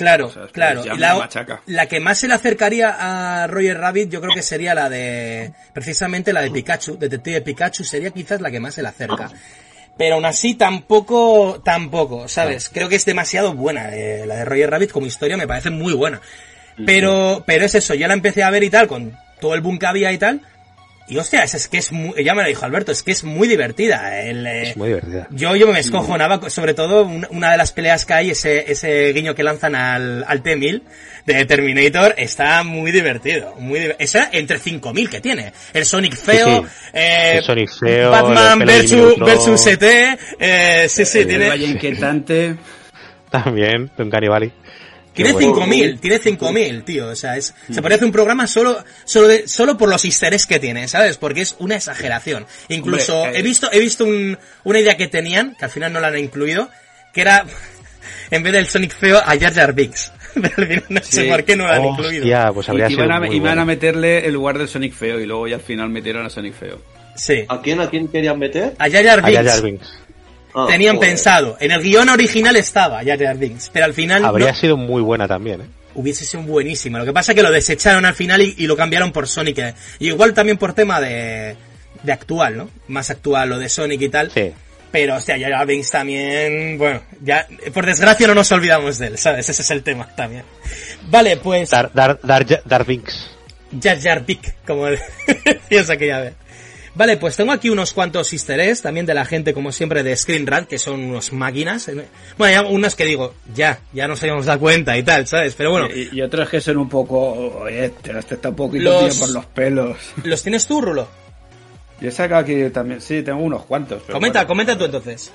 S1: Claro,
S4: O sea,
S1: claro. Y la que más se le acercaría a Roger Rabbit, yo creo que sería la de. Precisamente la de Pikachu, Detective Pikachu, sería quizás la que más se le acerca. Pero aún así tampoco, tampoco, ¿sabes? Creo que es demasiado buena. eh, la de Roger Rabbit como historia me parece muy buena. Pero, pero es eso, yo la empecé a ver y tal, con todo el boom que había y tal. Y hostia, es, es que es muy, ya me lo dijo Alberto, es que es muy divertida. El, eh,
S3: Es muy divertida.
S1: yo, yo me escojonaba, sobre todo una, una de las peleas que hay, ese, ese guiño que lanzan al, al T-1000 de Terminator, está muy divertido. Muy Esa entre 5000 que tiene. El Sonic feo,
S3: Sí, sí.
S1: eh,
S3: El Sonic feo,
S1: Batman versus, versus ET, eh, sí, sí,
S4: el
S1: tiene,
S4: Valle Inquietante.
S3: También, de un Canibali.
S1: Tiene
S3: Qué bueno.
S1: 5000, tiene 5000, tío. O sea, es, se parece un programa solo, solo, de- solo por los easter eggs que tiene, ¿sabes? Porque es una exageración. Incluso
S4: Hombre, eh,
S1: he visto, he visto un- una idea que tenían, que al final no la han incluido, que era, en vez del Sonic feo, a Jar Jar Binks. Pero al final no sé
S4: Sí.
S1: por qué no la han incluido.
S3: Hostia, pues habría
S4: y
S3: sido
S4: iban, a, iban
S3: bueno.
S4: a meterle el lugar del Sonic feo y luego ya al final metieron a Sonic feo.
S1: Sí.
S2: ¿A quién, a quién querían meter?
S1: A Jar Jar
S3: A Jar
S1: Binks.
S3: Jar Binks.
S2: Ah,
S1: Tenían
S2: joder.
S1: pensado. En el guion original estaba Jar Jar Binks. Pero al final
S3: Habría
S1: no-
S3: sido muy buena también, ¿eh?
S1: hubiese sido buenísima. Lo que pasa es que lo desecharon al final y, y lo cambiaron por Sonic. Y igual también por tema de, de actual, ¿no? Más actual lo de Sonic y tal.
S3: Sí.
S1: Pero, hostia, Jar Jar Binks también, bueno, ya, por desgracia no nos olvidamos de él, ¿sabes? Ese es el tema también. Vale, pues,
S3: Dar, Dar, Dar, Dar Binks.
S1: Jar Jar Bink, como decías aquella vez. Vale, pues tengo aquí unos cuantos easter eggs, también de la gente, como siempre, de Screen Rant, que son unos máquinas. Bueno, ya unas que digo, ya, ya nos habíamos dado cuenta y tal, ¿sabes? Pero bueno,
S4: Y, y otros que son un poco... Oye, te este está un poquito
S1: Los-
S4: por los pelos.
S1: ¿los tienes tú, Rulo?
S4: Yo he sacado aquí también... Sí, tengo unos cuantos. pero
S1: Comenta,
S4: bueno.
S1: comenta tú entonces.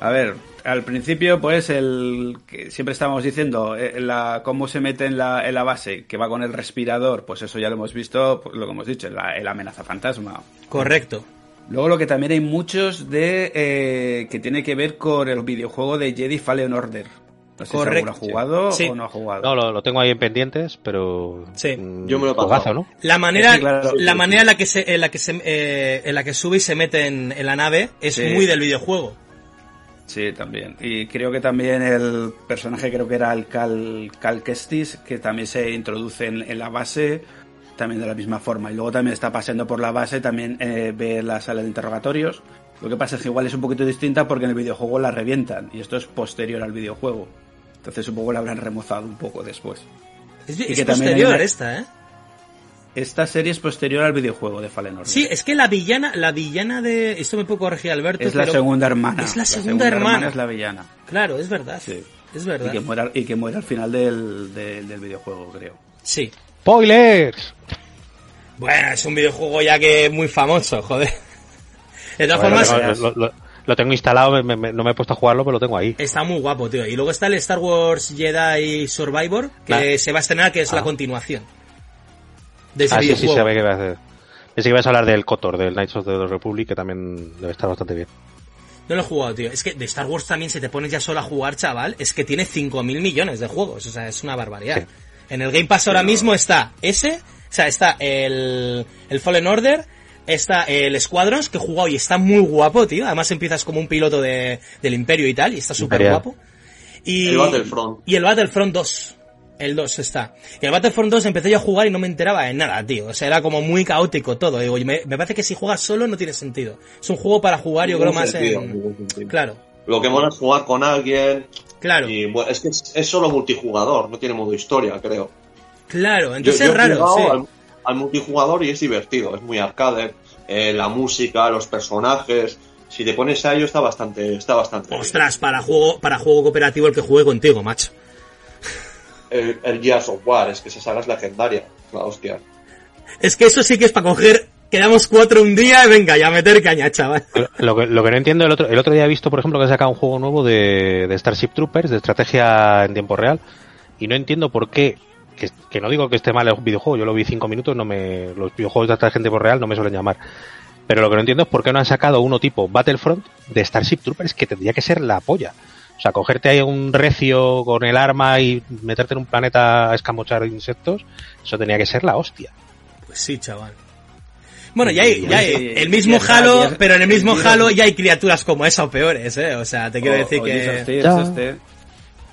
S4: A ver, al principio, pues, el que siempre estábamos diciendo, eh, la, cómo se mete en la, en la base, que va con el respirador, pues eso ya lo hemos visto, pues, lo que hemos dicho, la, el amenaza fantasma.
S1: Correcto.
S4: Luego lo que también hay muchos de eh, que tiene que ver con el videojuego de Jedi Fallen Order. No sé si
S1: Correcto.
S4: alguno ha jugado
S1: Sí.
S4: o no ha jugado.
S3: No, lo, lo tengo ahí en pendientes, pero...
S1: Sí.
S3: mm,
S2: Yo me lo he pasado.
S3: ¿no?
S1: La manera,
S4: Sí, claro.
S1: la manera en la que se, en la que se, eh, en la que sube y se mete en, en la nave es
S4: Sí.
S1: muy del videojuego.
S4: Sí, también. Y creo que también el personaje, creo que era el Cal, Cal Kestis, que también se introduce en, en la base, también de la misma forma. Y luego también está paseando por la base, también eh, ve la sala de interrogatorios. Lo que pasa es que igual es un poquito distinta porque en el videojuego la revientan, y esto es posterior al videojuego. Entonces supongo que la habrán remozado un poco después.
S1: Es,
S4: Y
S1: es
S4: que también
S1: posterior
S4: una-
S1: esta, ¿eh?
S4: Esta serie es posterior al videojuego de Fallen Order.
S1: Sí, es que la villana, la villana de, esto me puede corregir Alberto,
S4: es la
S1: pero-
S4: segunda hermana.
S1: Es la segunda hermana.
S4: es la villana.
S1: Claro, es verdad.
S4: Sí.
S1: Es
S4: Y
S1: verdad.
S4: que, muera, y que muere al final del, del, del videojuego, creo.
S1: Sí.
S3: ¡Spoilers!
S1: Bueno, es un videojuego ya que es muy famoso, joder. De todas
S3: Bueno,
S1: formas,
S3: lo, tengo, lo- lo- lo tengo instalado, me- me- no me he puesto a jugarlo, pero lo tengo ahí.
S1: está muy guapo, tío. Y luego está el Star Wars Jedi Survivor, que
S3: Ah.
S1: se va a estrenar, que es la
S3: Ah.
S1: continuación. De ese
S3: Ah, sí, sí, ve que va a hacer. Pensé que ibas a hablar del KOTOR, del Knights of the Republic, que también debe estar bastante bien.
S1: No lo he jugado, tío. Es que de Star Wars también, si te pones ya solo a jugar, chaval, es que tiene 5.000 millones de juegos. O sea, es una barbaridad.
S3: Sí.
S1: En el Game Pass ahora mismo está ese, o sea, está el, el Fallen Order, está el Squadrons, que he jugado y está muy guapo, tío. Además empiezas como un piloto de, del Imperio y tal, y está súper guapo. Y,
S2: El Battlefront.
S1: Y el Battlefront 2. El 2 está. Y el Battlefront 2 empecé yo a jugar y no me enteraba de nada, tío. O sea, era como muy caótico todo. Digo, y me, me parece que si juegas solo no tiene sentido. Es un juego para jugar, yo creo, más
S2: sentido,
S1: en... Claro,
S2: Lo que mola es jugar con alguien.
S1: claro,
S2: Y bueno, es que es, es solo multijugador, no tiene modo historia, creo.
S1: claro. Entonces
S2: yo
S1: es raro, sí.
S2: al, al multijugador y es divertido, es muy arcade. eh, la música, los personajes. Si te pones a ello está bastante, está bastante. bien.
S1: Ostras, para juego, para juego cooperativo el que juegue contigo, macho.
S2: El, el Gears of War, es que esa saga es legendaria. La hostia.
S1: Es que eso sí que es para coger, quedamos cuatro un día y venga, ya a meter caña, chaval.
S3: Lo que, lo que no entiendo, el otro, el otro día he visto, por ejemplo, que han sacado un juego nuevo de, de Starship Troopers, de estrategia en tiempo real, y no entiendo por qué, que, que no digo que esté mal el videojuego, yo lo vi cinco minutos, no me, los videojuegos de estrategia en tiempo real no me suelen llamar. Pero lo que no entiendo es por qué no han sacado uno tipo Battlefront de Starship Troopers, que tendría que ser la polla. O sea, cogerte ahí un recio con el arma y meterte en un planeta a escamochar insectos, eso tenía que ser la hostia.
S1: Pues sí, chaval. Bueno, ya hay, ya hay el mismo Halo, pero en el mismo Halo ya hay criaturas como esa o peores, ¿eh? O sea, te quiero decir que...
S4: Este.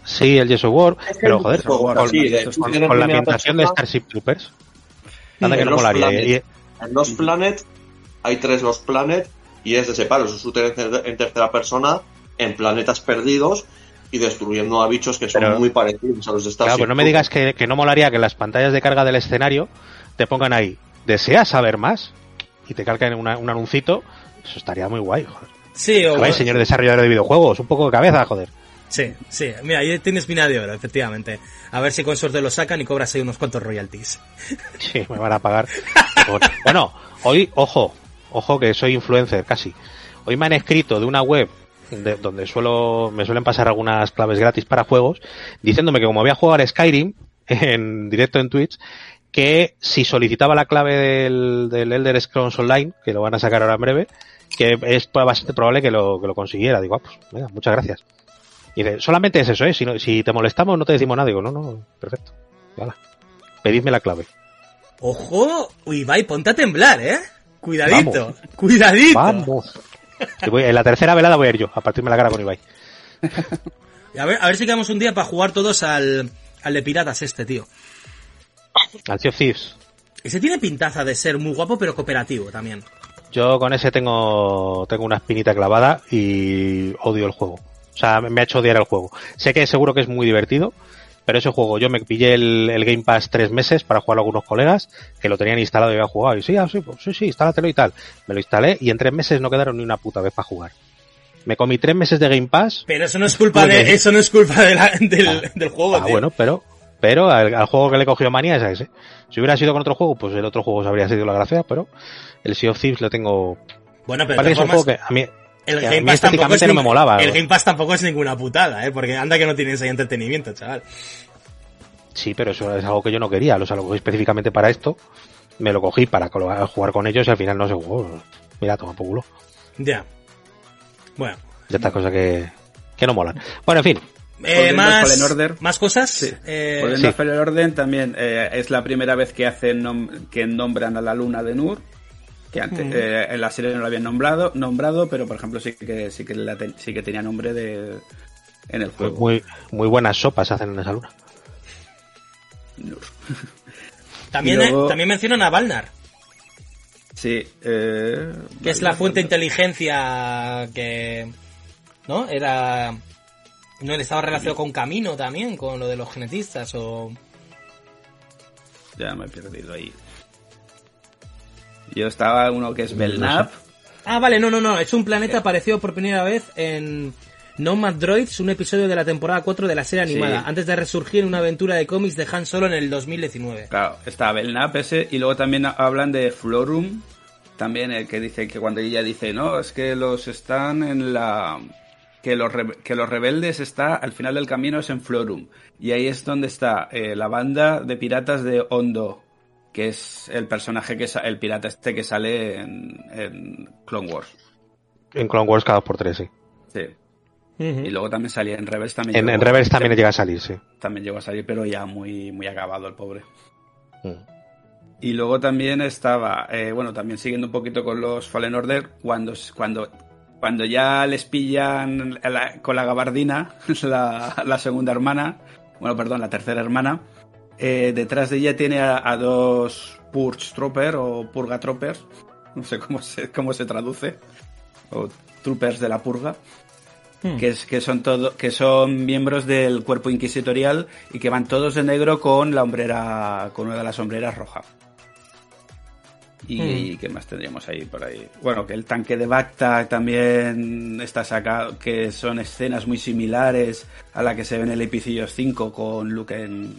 S3: Sí, el Yes of War, pero joder, con, la ambientación de. Starship Troopers. Anda que no molaría. Y-
S2: En Lost Planet hay tres Lost Planet y es de ese palo, es un en tercera persona en planetas perdidos y destruyendo a bichos que son
S3: Pero-
S2: muy parecidos a los de Starship
S3: Claro, pero no me digas que, que no molaría que en las pantallas de carga del escenario te pongan ahí, ¿deseas saber más? Y te calcan una- un anuncito. Eso estaría muy guay, joder.
S1: Sí, o...
S3: Joder, señor desarrollador de videojuegos, un poco de cabeza, joder.
S1: Sí, sí. Mira, ahí tienes mina de oro, efectivamente. A ver si con suerte lo sacan y cobras ahí unos cuantos royalties.
S3: Sí, me van a pagar. bueno, hoy, ojo, ojo que soy influencer casi. Hoy me han escrito de una web de- donde suelo, me suelen pasar algunas claves gratis para juegos, diciéndome que como había jugado al Skyrim en directo en Twitch, que si solicitaba la clave del, del Elder Scrolls Online, que lo van a sacar ahora en breve, que es bastante probable que lo, que lo consiguiera. Digo, ah, pues, muchas gracias. Y dice, solamente es eso, ¿eh? Si, no- si te molestamos no te decimos nada. Digo, no, no, perfecto. Hala. Pedidme la clave.
S1: ¡Ojo! Uy, Ibai, ponte a temblar, ¿eh? Cuidadito,
S3: Vamos.
S1: cuidadito.
S3: Vamos. Voy- en la tercera velada voy a ir yo, a partirme la cara con Ibai.
S1: A ver, a ver si quedamos un día para jugar todos al, al de piratas este, tío.
S3: Al Sea of Thieves.
S1: Ese tiene pintaza de ser muy guapo, pero cooperativo también.
S3: Yo con ese tengo, tengo una espinita clavada y odio el juego. O sea, me ha hecho odiar el juego. Sé que seguro que es muy divertido, pero ese juego yo me pillé el, el Game Pass tres meses para jugar a algunos colegas que lo tenían instalado y habían jugado. Y sí, ah, sí, pues, sí, sí, instálatelo y tal. Me lo instalé y en tres meses no quedaron ni una puta vez para jugar. Me comí tres meses de Game Pass.
S1: Pero eso no es culpa de, eso no es culpa de la- del, del juego,
S3: Ah,
S1: tío.
S3: bueno, pero, pero al, al juego que le he cogido manía es a ese. Si hubiera sido con otro juego, pues el otro juego se habría sido la gracia, pero el Sea of Thieves lo tengo.
S1: Bueno, pero
S3: que es un juego que a mí,
S1: el
S3: que
S1: Game Pass tampoco es
S3: no me molaba.
S1: El Game Pass tampoco es ninguna putada, ¿eh? Porque anda que no tienes ahí entretenimiento, chaval.
S3: Sí, pero eso es algo que yo no quería, lo salgo específicamente para esto. Me lo cogí para jugar con ellos y al final no se jugó. Mira, toma por culo.
S1: Ya. Bueno.
S3: De estas cosas que, que no molan. Bueno, en fin.
S1: Eh, más,
S4: Order.
S1: más cosas.
S4: Sí.
S1: Eh,
S3: sí.
S4: Fallen Order también eh, es la primera vez que hacen nom- que nombran a la luna de Nur que antes
S1: Mm.
S4: eh, en la serie no lo habían nombrado nombrado pero por ejemplo sí que sí que la ten- sí que tenía nombre de en el
S3: Pues
S4: juego
S3: muy, muy buenas sopas hacen en esa luna.
S1: También,
S4: luego-
S1: eh, también mencionan a Valnar,
S4: sí eh,
S1: que es la fuente de inteligencia que. ¿No? Era. No, él estaba relacionado con Camino también, con lo de los genetistas o.
S4: ya me he perdido ahí yo estaba uno que es Belknap
S1: Ah, vale, no, no, no. Es un planeta apareció por primera vez en Nomad Droids, un episodio de la temporada 4 de la serie
S4: Sí.
S1: animada, antes de resurgir en una aventura de cómics de Han Solo en el 2019.
S4: Claro, está Belknap ese y luego también hablan de Florum, también el que dice que cuando ella dice, no, es que los están en la... Que los, re- que los rebeldes está al final del camino es en Florum. Y ahí es donde está eh, la banda de piratas de Hondo, que es el personaje que el pirata este que sale en, en Clone Wars.
S3: En Clone Wars cada dos por tres, sí.
S4: Sí. Y luego también salía en Rebels también.
S3: En,
S4: llegó-
S3: en Reverse también llega a salir, sí.
S4: También llegó a salir, pero ya muy, muy acabado el pobre.
S3: Mm.
S4: Y luego también estaba, eh, bueno, también siguiendo un poquito con los Fallen Order, cuando, cuando, cuando ya les pillan la- con la gabardina, la, la segunda hermana, bueno, perdón, la tercera hermana, eh, detrás de ella tiene a, a dos Purge Trooper o Purga Troopers, no sé cómo se, cómo se traduce, o Troopers de la Purga,
S1: Hmm.
S4: que, es, que, son todo, que son miembros del cuerpo inquisitorial y que van todos de negro con la hombrera, con una de las sombreras roja. Y,
S1: Hmm.
S4: qué más tendríamos ahí por ahí. Bueno, que el tanque de Bacta también está sacado, que son escenas muy similares a la que se ve en el Epicillos 5 con Luke en,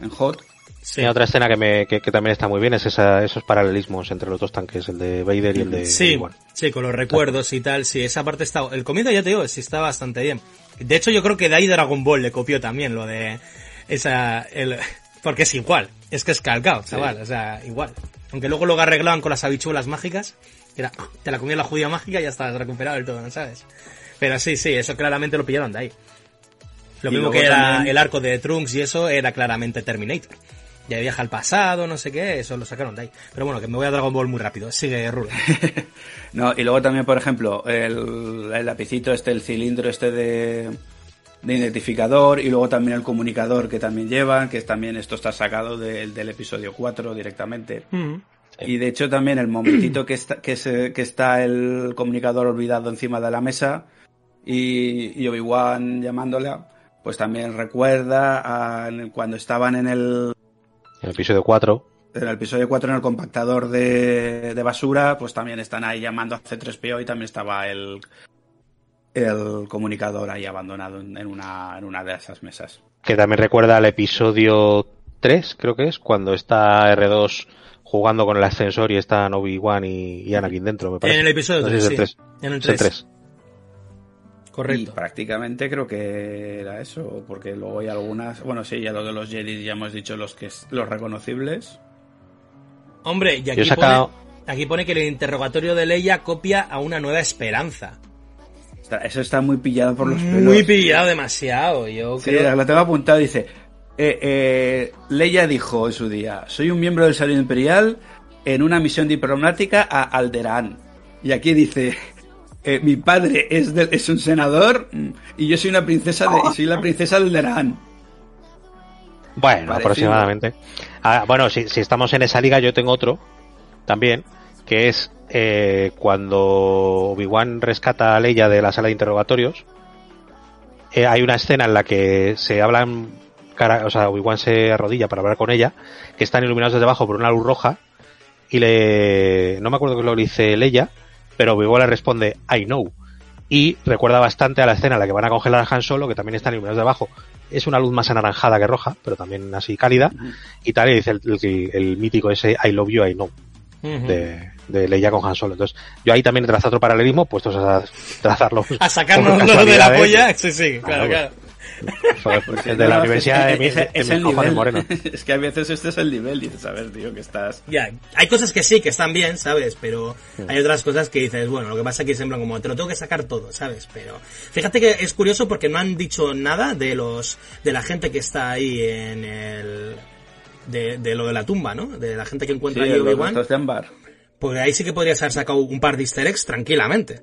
S4: en Hot.
S1: Sí.
S3: Y otra escena que, me, que, que también está muy bien es esa, esos paralelismos entre los dos tanques, el de Vader y el de
S1: Sí,
S3: Obi-Wan.
S1: sí, con los recuerdos y tal, sí, esa parte está... El comienzo ya te digo, sí está bastante bien. De hecho, yo creo que de ahí Dragon Ball le copió también lo de esa... El, porque es igual, es que es calcado, chaval, o sea, igual. Aunque luego lo arreglaban con las habichuelas mágicas, que era, te la comía la judía mágica y ya estás recuperado del todo, ¿no sabes? Pero sí, sí, eso claramente lo pillaron de ahí. Lo
S4: Y
S1: mismo que era
S4: también-
S1: el arco de Trunks y eso era claramente Terminator. Ya viaja al pasado, no sé qué, eso lo sacaron de ahí. Pero bueno, que me voy a Dragon Ball muy rápido. Sigue, Rulo.
S4: No, y luego también, por ejemplo, el, el lapicito este, el cilindro este de, de identificador y luego también el comunicador que también llevan, que es también esto está sacado del- del episodio 4 directamente. Y de hecho también el momentito que está, que, se- que está el comunicador olvidado encima de la mesa y, y Obi-Wan llamándola, pues también recuerda a cuando estaban en el,
S3: En el episodio 4.
S4: en el episodio 4 en el compactador de, de basura, pues también están ahí llamando a C3PO y también estaba el, el comunicador ahí abandonado en, en una, en una de esas mesas.
S3: Que también recuerda al episodio 3, creo que es, cuando está R2 jugando con el ascensor y están Obi-Wan y, y Anakin dentro, me parece.
S1: En el episodio
S3: No sé
S1: 3,
S3: si es el
S1: sí.
S3: 3.
S1: En el
S3: Es el
S1: 3.
S3: 3.
S4: Y
S1: Correcto.
S4: prácticamente creo que era eso, porque luego hay algunas, bueno sí, ya lo de los Jedi ya hemos dicho los que los reconocibles.
S1: Hombre, y aquí
S3: sacado...
S1: pone, aquí pone que el interrogatorio de Leia copia a una nueva esperanza.
S4: Está- Eso está muy pillado por los pelos.
S1: Muy pillado demasiado, yo
S4: Sí,
S1: creo.
S4: lo tengo apuntado, dice. Eh, eh, Leia dijo en su día, soy un miembro del Salón Imperial en una misión diplomática a Alderaan. Y aquí dice, eh, mi padre es, del- es un senador y yo soy una princesa de, y soy la princesa de Alderaan.
S3: Bueno,
S4: Parecido.
S3: aproximadamente. Ah, bueno, si, si estamos en esa liga, yo tengo otro también, que es eh, cuando Obi-Wan rescata a Leia de la sala de interrogatorios. eh, hay una escena en la que se hablan, cara, o sea, Obi-Wan se arrodilla para hablar con ella, que están iluminados desde abajo por una luz roja, y le. No me acuerdo lo que le dice Leia, pero Obi-Wan le responde, I know. Y recuerda bastante a la escena en la que van a congelar a Han Solo, que también están iluminados de abajo. Es una luz más anaranjada que roja, pero también así cálida. Y tal, y dice el, el- el mítico ese I love you, I know, de, de Leia con Han Solo. Entonces, yo ahí también he trazado otro paralelismo, puestos a trazarlo.
S1: A sacarnos de la
S3: casualidades.
S1: polla, sí, sí, claro, claro.
S3: Fue de la Universidad
S4: es,
S3: de, mi-
S4: es- es el nivel.
S3: morenos.
S4: Es que a veces este es el nivel, dices, a ver, tío, que estás...
S1: Ya, hay cosas que sí, que están bien, ¿sabes? Pero hay otras cosas que dices, bueno, lo que pasa es que es en plan como, te lo tengo que sacar todo, ¿sabes? Pero fíjate que es curioso porque no han dicho nada de los, de la gente que está ahí en el, de, de lo de la tumba, ¿no? De la gente que
S4: Sí,
S1: encuentra ahí
S4: los
S1: Obi-Wan. Pues ahí sí que podrías haber sacado un par de easter eggs tranquilamente.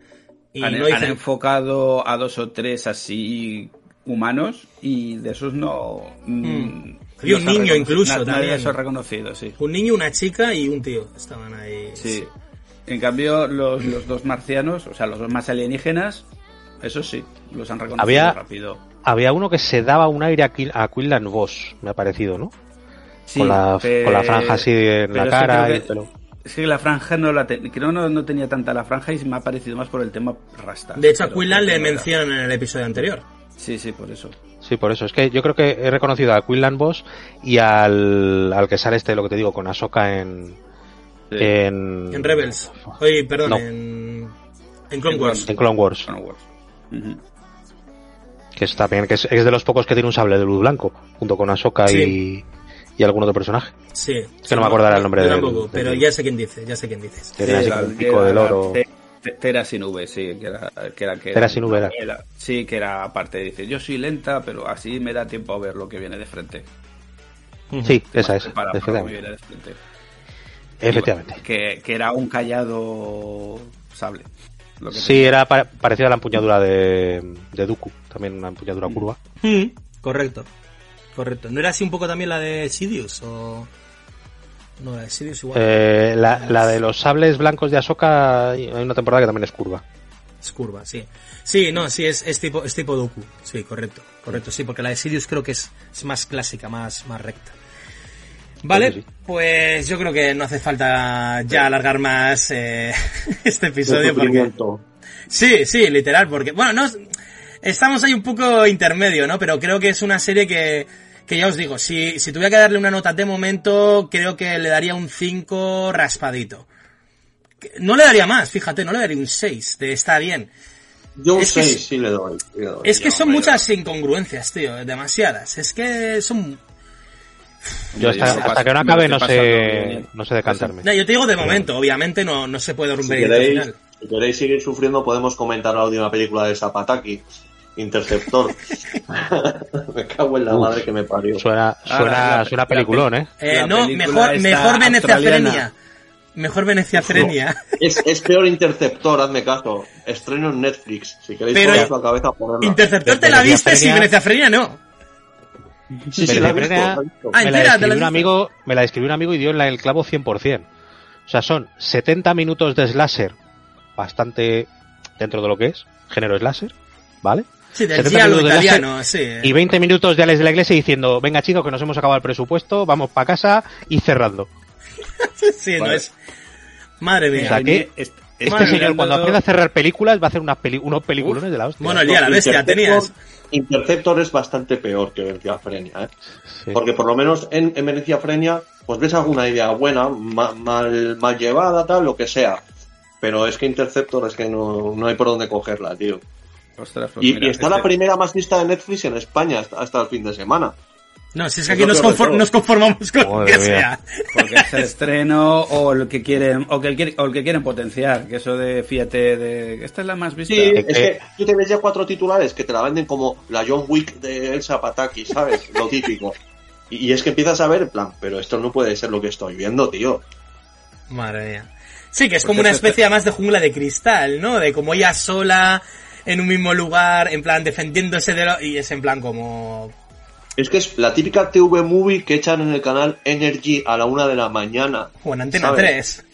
S1: Y
S4: han,
S1: no
S4: han
S1: dicen,
S4: enfocado a dos o tres así humanos y de esos no... mm,
S1: Había
S4: no
S1: un niño incluso
S4: na- Nadie
S1: también.
S4: de esos reconocido, sí.
S1: un niño, una chica y un tío estaban ahí.
S4: Sí. En cambio, los, los dos marcianos, o sea, los dos más alienígenas, eso sí, los han reconocido
S3: Había-
S4: rápido.
S3: Había uno que se daba un aire a, Quil- a Quinlan Voss, me ha parecido, ¿no?
S4: Sí,
S3: con, la, con la franja así en la cara y el
S4: que-
S3: pelo.
S4: Es que la franja no la te- creo no, no tenía tanta la franja y me ha parecido más por el tema rasta.
S1: De hecho, a Quinlan le mencionan en el episodio anterior.
S4: Sí, sí, por eso.
S3: Sí, por eso. Es que yo creo que he reconocido a Quinlan Boss y al, al que sale este, lo que te digo, con Ahsoka en...
S4: Sí.
S3: En,
S1: En Rebels. Oye, perdón,
S3: No.
S1: en, en Clone Wars.
S3: en Clone Wars.
S4: Clone Wars.
S3: Que es también, que es, es de los pocos que tiene un sable de luz blanco, junto con Ahsoka
S1: Sí.
S3: y, y algún otro personaje.
S1: Sí.
S3: que no me acordará el nombre
S1: tampoco,
S3: del-
S1: pero ya sé quién dice, ya sé quién
S3: tiene así
S4: la-
S3: como un
S4: que
S3: pico del
S4: la
S3: oro.
S4: Tera sin V, sí, que era, que era que
S3: sin V era.
S4: Sí, que era aparte, dice, yo soy lenta, pero así me da tiempo a ver lo que viene de frente.
S3: Sí, esa es.
S4: Para, para
S3: efectivamente.
S4: viene de frente.
S3: Efectivamente.
S4: Que, que era un callado sable. Lo que
S3: Sí, era pa- parecido a la empuñadura de, de Dooku, también una empuñadura curva.
S1: Mm, Correcto. Correcto. ¿No era así un poco también la de Sidious? O... No, la de Sidious igual.
S3: Eh, la, la de los sables blancos de Ahsoka, hay una temporada que también es curva.
S1: Es curva, sí. Sí, no, sí, es, es tipo, es tipo Doku. Sí, correcto. Correcto, sí, porque la de Sidious creo que es, es más clásica, más, más recta. Vale,
S3: Pues sí.
S1: pues yo creo que no hace falta ya alargar más eh, este episodio porque... Sí, sí, literal, porque, bueno, no, estamos ahí un poco intermedio, ¿no? Pero creo que es una serie que, que ya os digo, si, si tuviera que darle una nota de momento, creo que le daría un 5 raspadito. No le daría más, fíjate, no le daría un 6, de está bien.
S2: Yo un
S1: Es que
S2: 6
S1: es-
S2: sí le doy. sí le doy.
S1: Es que son muchas incongruencias, tío, demasiadas. Es que son...
S3: Yo hasta,
S4: Yo me lo
S3: hasta
S4: paso-
S3: que no acabe no sé, no sé decantarme.
S1: No, yo te digo de momento, obviamente no, no se puede un
S2: Si queréis,
S1: final.
S2: Si queréis seguir sufriendo, podemos comentar la última película de Zapataki, Interceptor. me cago en la madre que me parió.
S3: Suena, suena,
S4: la-
S3: suena peliculón, ¿eh?
S1: Eh, no, mejor, mejor Venecia. Frenia. Mejor Venecia Frenia.
S2: Es, es peor Interceptor, hazme caso. Estreno en Netflix. Si queréis
S1: Pero-
S2: poneros la cabeza, ponerla.
S1: Interceptor te la viste,
S3: Frenia-
S1: Venecia Frenia no.
S2: Sí, sí, la visto.
S1: Ah,
S3: describió un amigo, me la describió un amigo y dio en la- el clavo 100%. O sea, son 70 minutos de slasher, bastante dentro de lo que es, género slasher, ¿vale?
S1: Sí, del
S3: 70
S1: giallo
S3: minutos de láser
S1: italiano, sí.
S3: Y 20 minutos de Alex de la Iglesia diciendo, venga chicos, que nos hemos acabado el presupuesto, vamos para casa y cerrando.
S1: Sí, no es. Madre mía.
S3: O sea, que
S4: Est-
S3: Este
S1: Madre
S3: señor
S4: mirando-
S3: cuando aprenda a cerrar películas va a hacer unas peli unos peliculones de la hostia.
S1: Bueno, el día de la bestia tenías.
S2: Interceptor es bastante peor que Venecia Frenia, ¿eh?
S3: Sí.
S2: Porque por lo menos en, en Venecia Frenia, pues ves alguna idea buena, ma- mal, mal llevada, tal, lo que sea. Pero es que Interceptor es que no, no hay por dónde cogerla, tío.
S4: Ostras, pues
S2: Y,
S4: mira,
S2: y está
S4: este-
S2: la primera más vista de Netflix en España hasta, hasta el fin de semana.
S1: No, si es que aquí nos, conformamos con que
S3: mía.
S1: sea.
S4: Porque es el estreno o el que quieren o que el, quiere- o el que quieren potenciar, que eso de fíjate de esta es la más vista.
S2: Sí,
S3: Es que-
S2: tú te ves ya cuatro titulares que te la venden como la John Wick de Elsa Pataki, ¿sabes? Lo típico. Y, y es que empiezas a ver, en plan, pero esto no puede ser lo que estoy viendo, tío.
S1: Madre mía. Sí, que es
S4: Porque
S1: como una especie además de jungla de cristal, ¿no? De como ella sola, en un mismo lugar, en plan defendiéndose de lo... Y es en plan como...
S2: Es que es la típica TV movie que echan en el canal Energy a la una de la mañana.
S1: O en Antena
S2: ¿sabes?
S1: 3.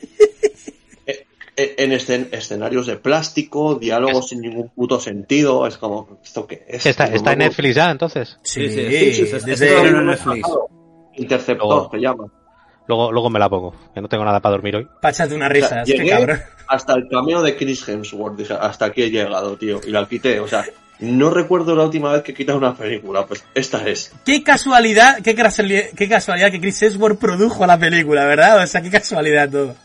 S2: Eh, eh, En escen- escenarios de plástico, diálogos sin ningún puto sentido. Es como, ¿esto qué es?
S3: Está,
S2: No,
S3: está en
S2: no,
S3: Netflix ya, entonces.
S1: Sí,
S4: Sí, sí, sí, sí,
S1: desde-
S4: sí,
S2: no, no, no,
S4: Netflix.
S2: Interceptor
S3: Luego-
S2: se llama.
S3: Luego, luego me la pongo, que no tengo nada para dormir hoy.
S1: Pachate una
S2: O sea,
S1: risa, qué
S2: llegué
S1: cabrón.
S2: hasta el cameo de Chris Hemsworth. dije, hasta aquí he llegado, tío. Y la quité. O sea, no recuerdo la última vez que he quitado una película. Pues esta es.
S1: Qué casualidad, qué casualidad, qué casualidad que Chris Hemsworth produjo la película, ¿verdad? O sea, qué casualidad todo.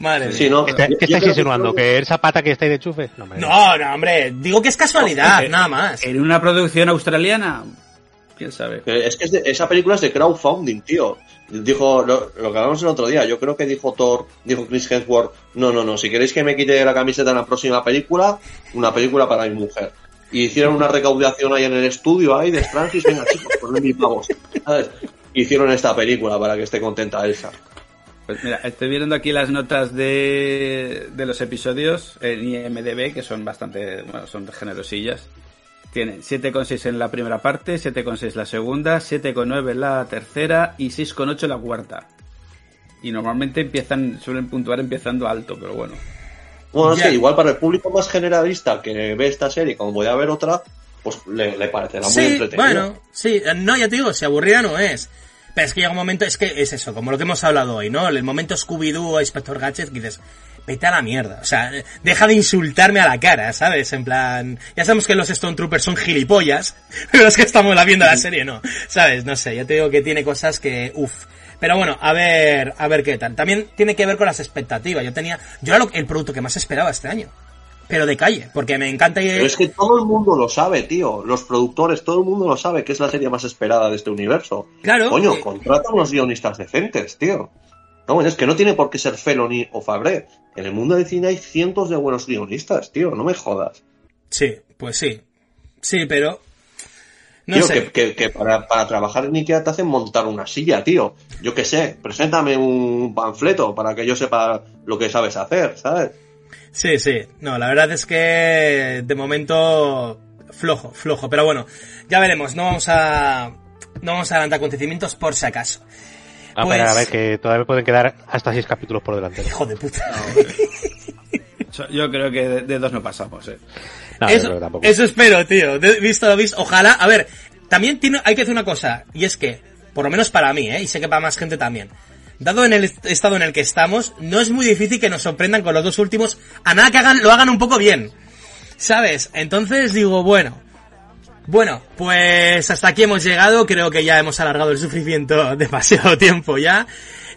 S1: Madre
S2: Sí, no.
S3: ¿Qué, estáis insinuando?
S2: fue-
S3: ¿Que esa pata que está ahí de chufe? No, me...
S1: No, no, hombre, digo que es casualidad, nada más.
S4: En una producción australiana, quién sabe.
S2: Es que es de- esa película es de crowdfunding, tío. Dijo lo, lo que hablamos el otro día. Yo creo que dijo Thor, dijo Chris Hemsworth. No, no, no. Si queréis que me quite la camiseta en la próxima película, una película para mi mujer. Y hicieron una recaudación ahí en el estudio, ahí de Francis. Venga, chicos, poned mil pavos. ¿Sabes? Hicieron esta película para que esté contenta Elsa.
S4: Pues mira, estoy viendo aquí las notas de, de los episodios en IMDB, que son bastante, bueno, son generosillas. Tienen 7,6 en la primera parte, 7,6 la segunda, 7,9 en la tercera y 6,8 en la cuarta. Y normalmente empiezan, suelen puntuar empezando alto, pero bueno.
S2: Bueno, es que igual para el público más generalista que ve esta serie, como voy a ver otra, pues le, le parecerá muy
S1: Sí,
S2: entretenida.
S1: bueno, sí, no, ya te digo, si aburrida no es. Pero es que llega un momento, es que es eso, como lo que hemos hablado hoy, ¿no? El momento Scooby-Doo o Inspector Gadget, que dices, vete a la mierda. O sea, deja de insultarme a la cara, ¿sabes? En plan, ya sabemos que los Stone Troopers son gilipollas, pero es que estamos la viendo la serie, ¿no? ¿Sabes? No sé, ya te digo que tiene cosas que, uff. Pero bueno, a ver, a ver qué tal. También tiene que ver con las expectativas. Yo tenía, yo era lo- el producto que más esperaba este año. Pero de calle, porque me encanta y-
S2: Pero es que todo el mundo lo sabe, tío. Los productores, todo el mundo lo sabe que es la serie más esperada de este universo.
S1: Claro.
S2: Coño,
S1: eh,
S2: contrata unos guionistas decentes, tío. No, es que no tiene por qué ser Feloni o Fabré. En el mundo del cine hay cientos de buenos guionistas, tío. No me jodas.
S1: Sí, pues sí. Sí, pero. No
S2: tío,
S1: sé.
S2: que, que- que para, para trabajar en Ikea te hacen montar una silla, tío. Yo qué sé, preséntame un panfleto para que yo sepa lo que sabes hacer, ¿sabes?
S1: Sí, sí. No, la verdad es que de momento flojo, flojo. Pero bueno, ya veremos. No vamos a. No vamos a adelantar acontecimientos por si acaso.
S3: A
S1: Pues-
S3: ver, a ver, que todavía pueden quedar hasta seis capítulos por delante.
S1: Hijo de puta.
S4: Yo- Yo creo que de, de dos no pasamos, eh.
S3: No, yo creo
S1: eso,
S3: que
S1: eso espero, tío. De- visto lo visto. Ojalá. A ver, también tiene, hay que hacer una cosa. Y es que, por lo menos para mí, ¿eh? Y sé que para más gente también. Dado en el est- estado en el que estamos, no es muy difícil que nos sorprendan con los dos últimos. A nada que hagan, lo hagan un poco bien. ¿Sabes? Entonces digo, bueno. Bueno, pues hasta aquí hemos llegado. Creo que ya hemos alargado el sufrimiento demasiado tiempo ya.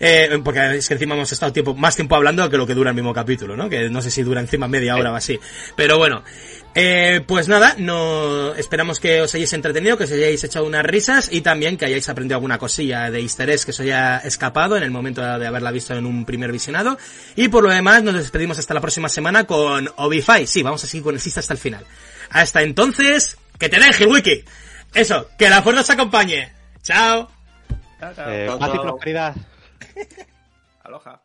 S1: Eh, porque es que encima hemos estado tiempo, más tiempo hablando que lo que dura el mismo capítulo, ¿no? Que no sé si dura encima media hora o así. Pero bueno, eh, pues nada, no esperamos que os hayáis entretenido, que os hayáis echado unas risas y también que hayáis aprendido alguna cosilla de easter eggs que os haya escapado en el momento de haberla visto en un primer visionado. Y por lo demás, nos despedimos hasta la próxima semana con Obify. Sí, vamos a seguir con el Sista hasta el final. Hasta entonces, que te deje, Wiki. Eso, que la fuerza os acompañe. Chao.
S4: Chao, chao.
S3: Eh,
S2: Chao,
S3: paz y prosperidad.
S4: Aloha.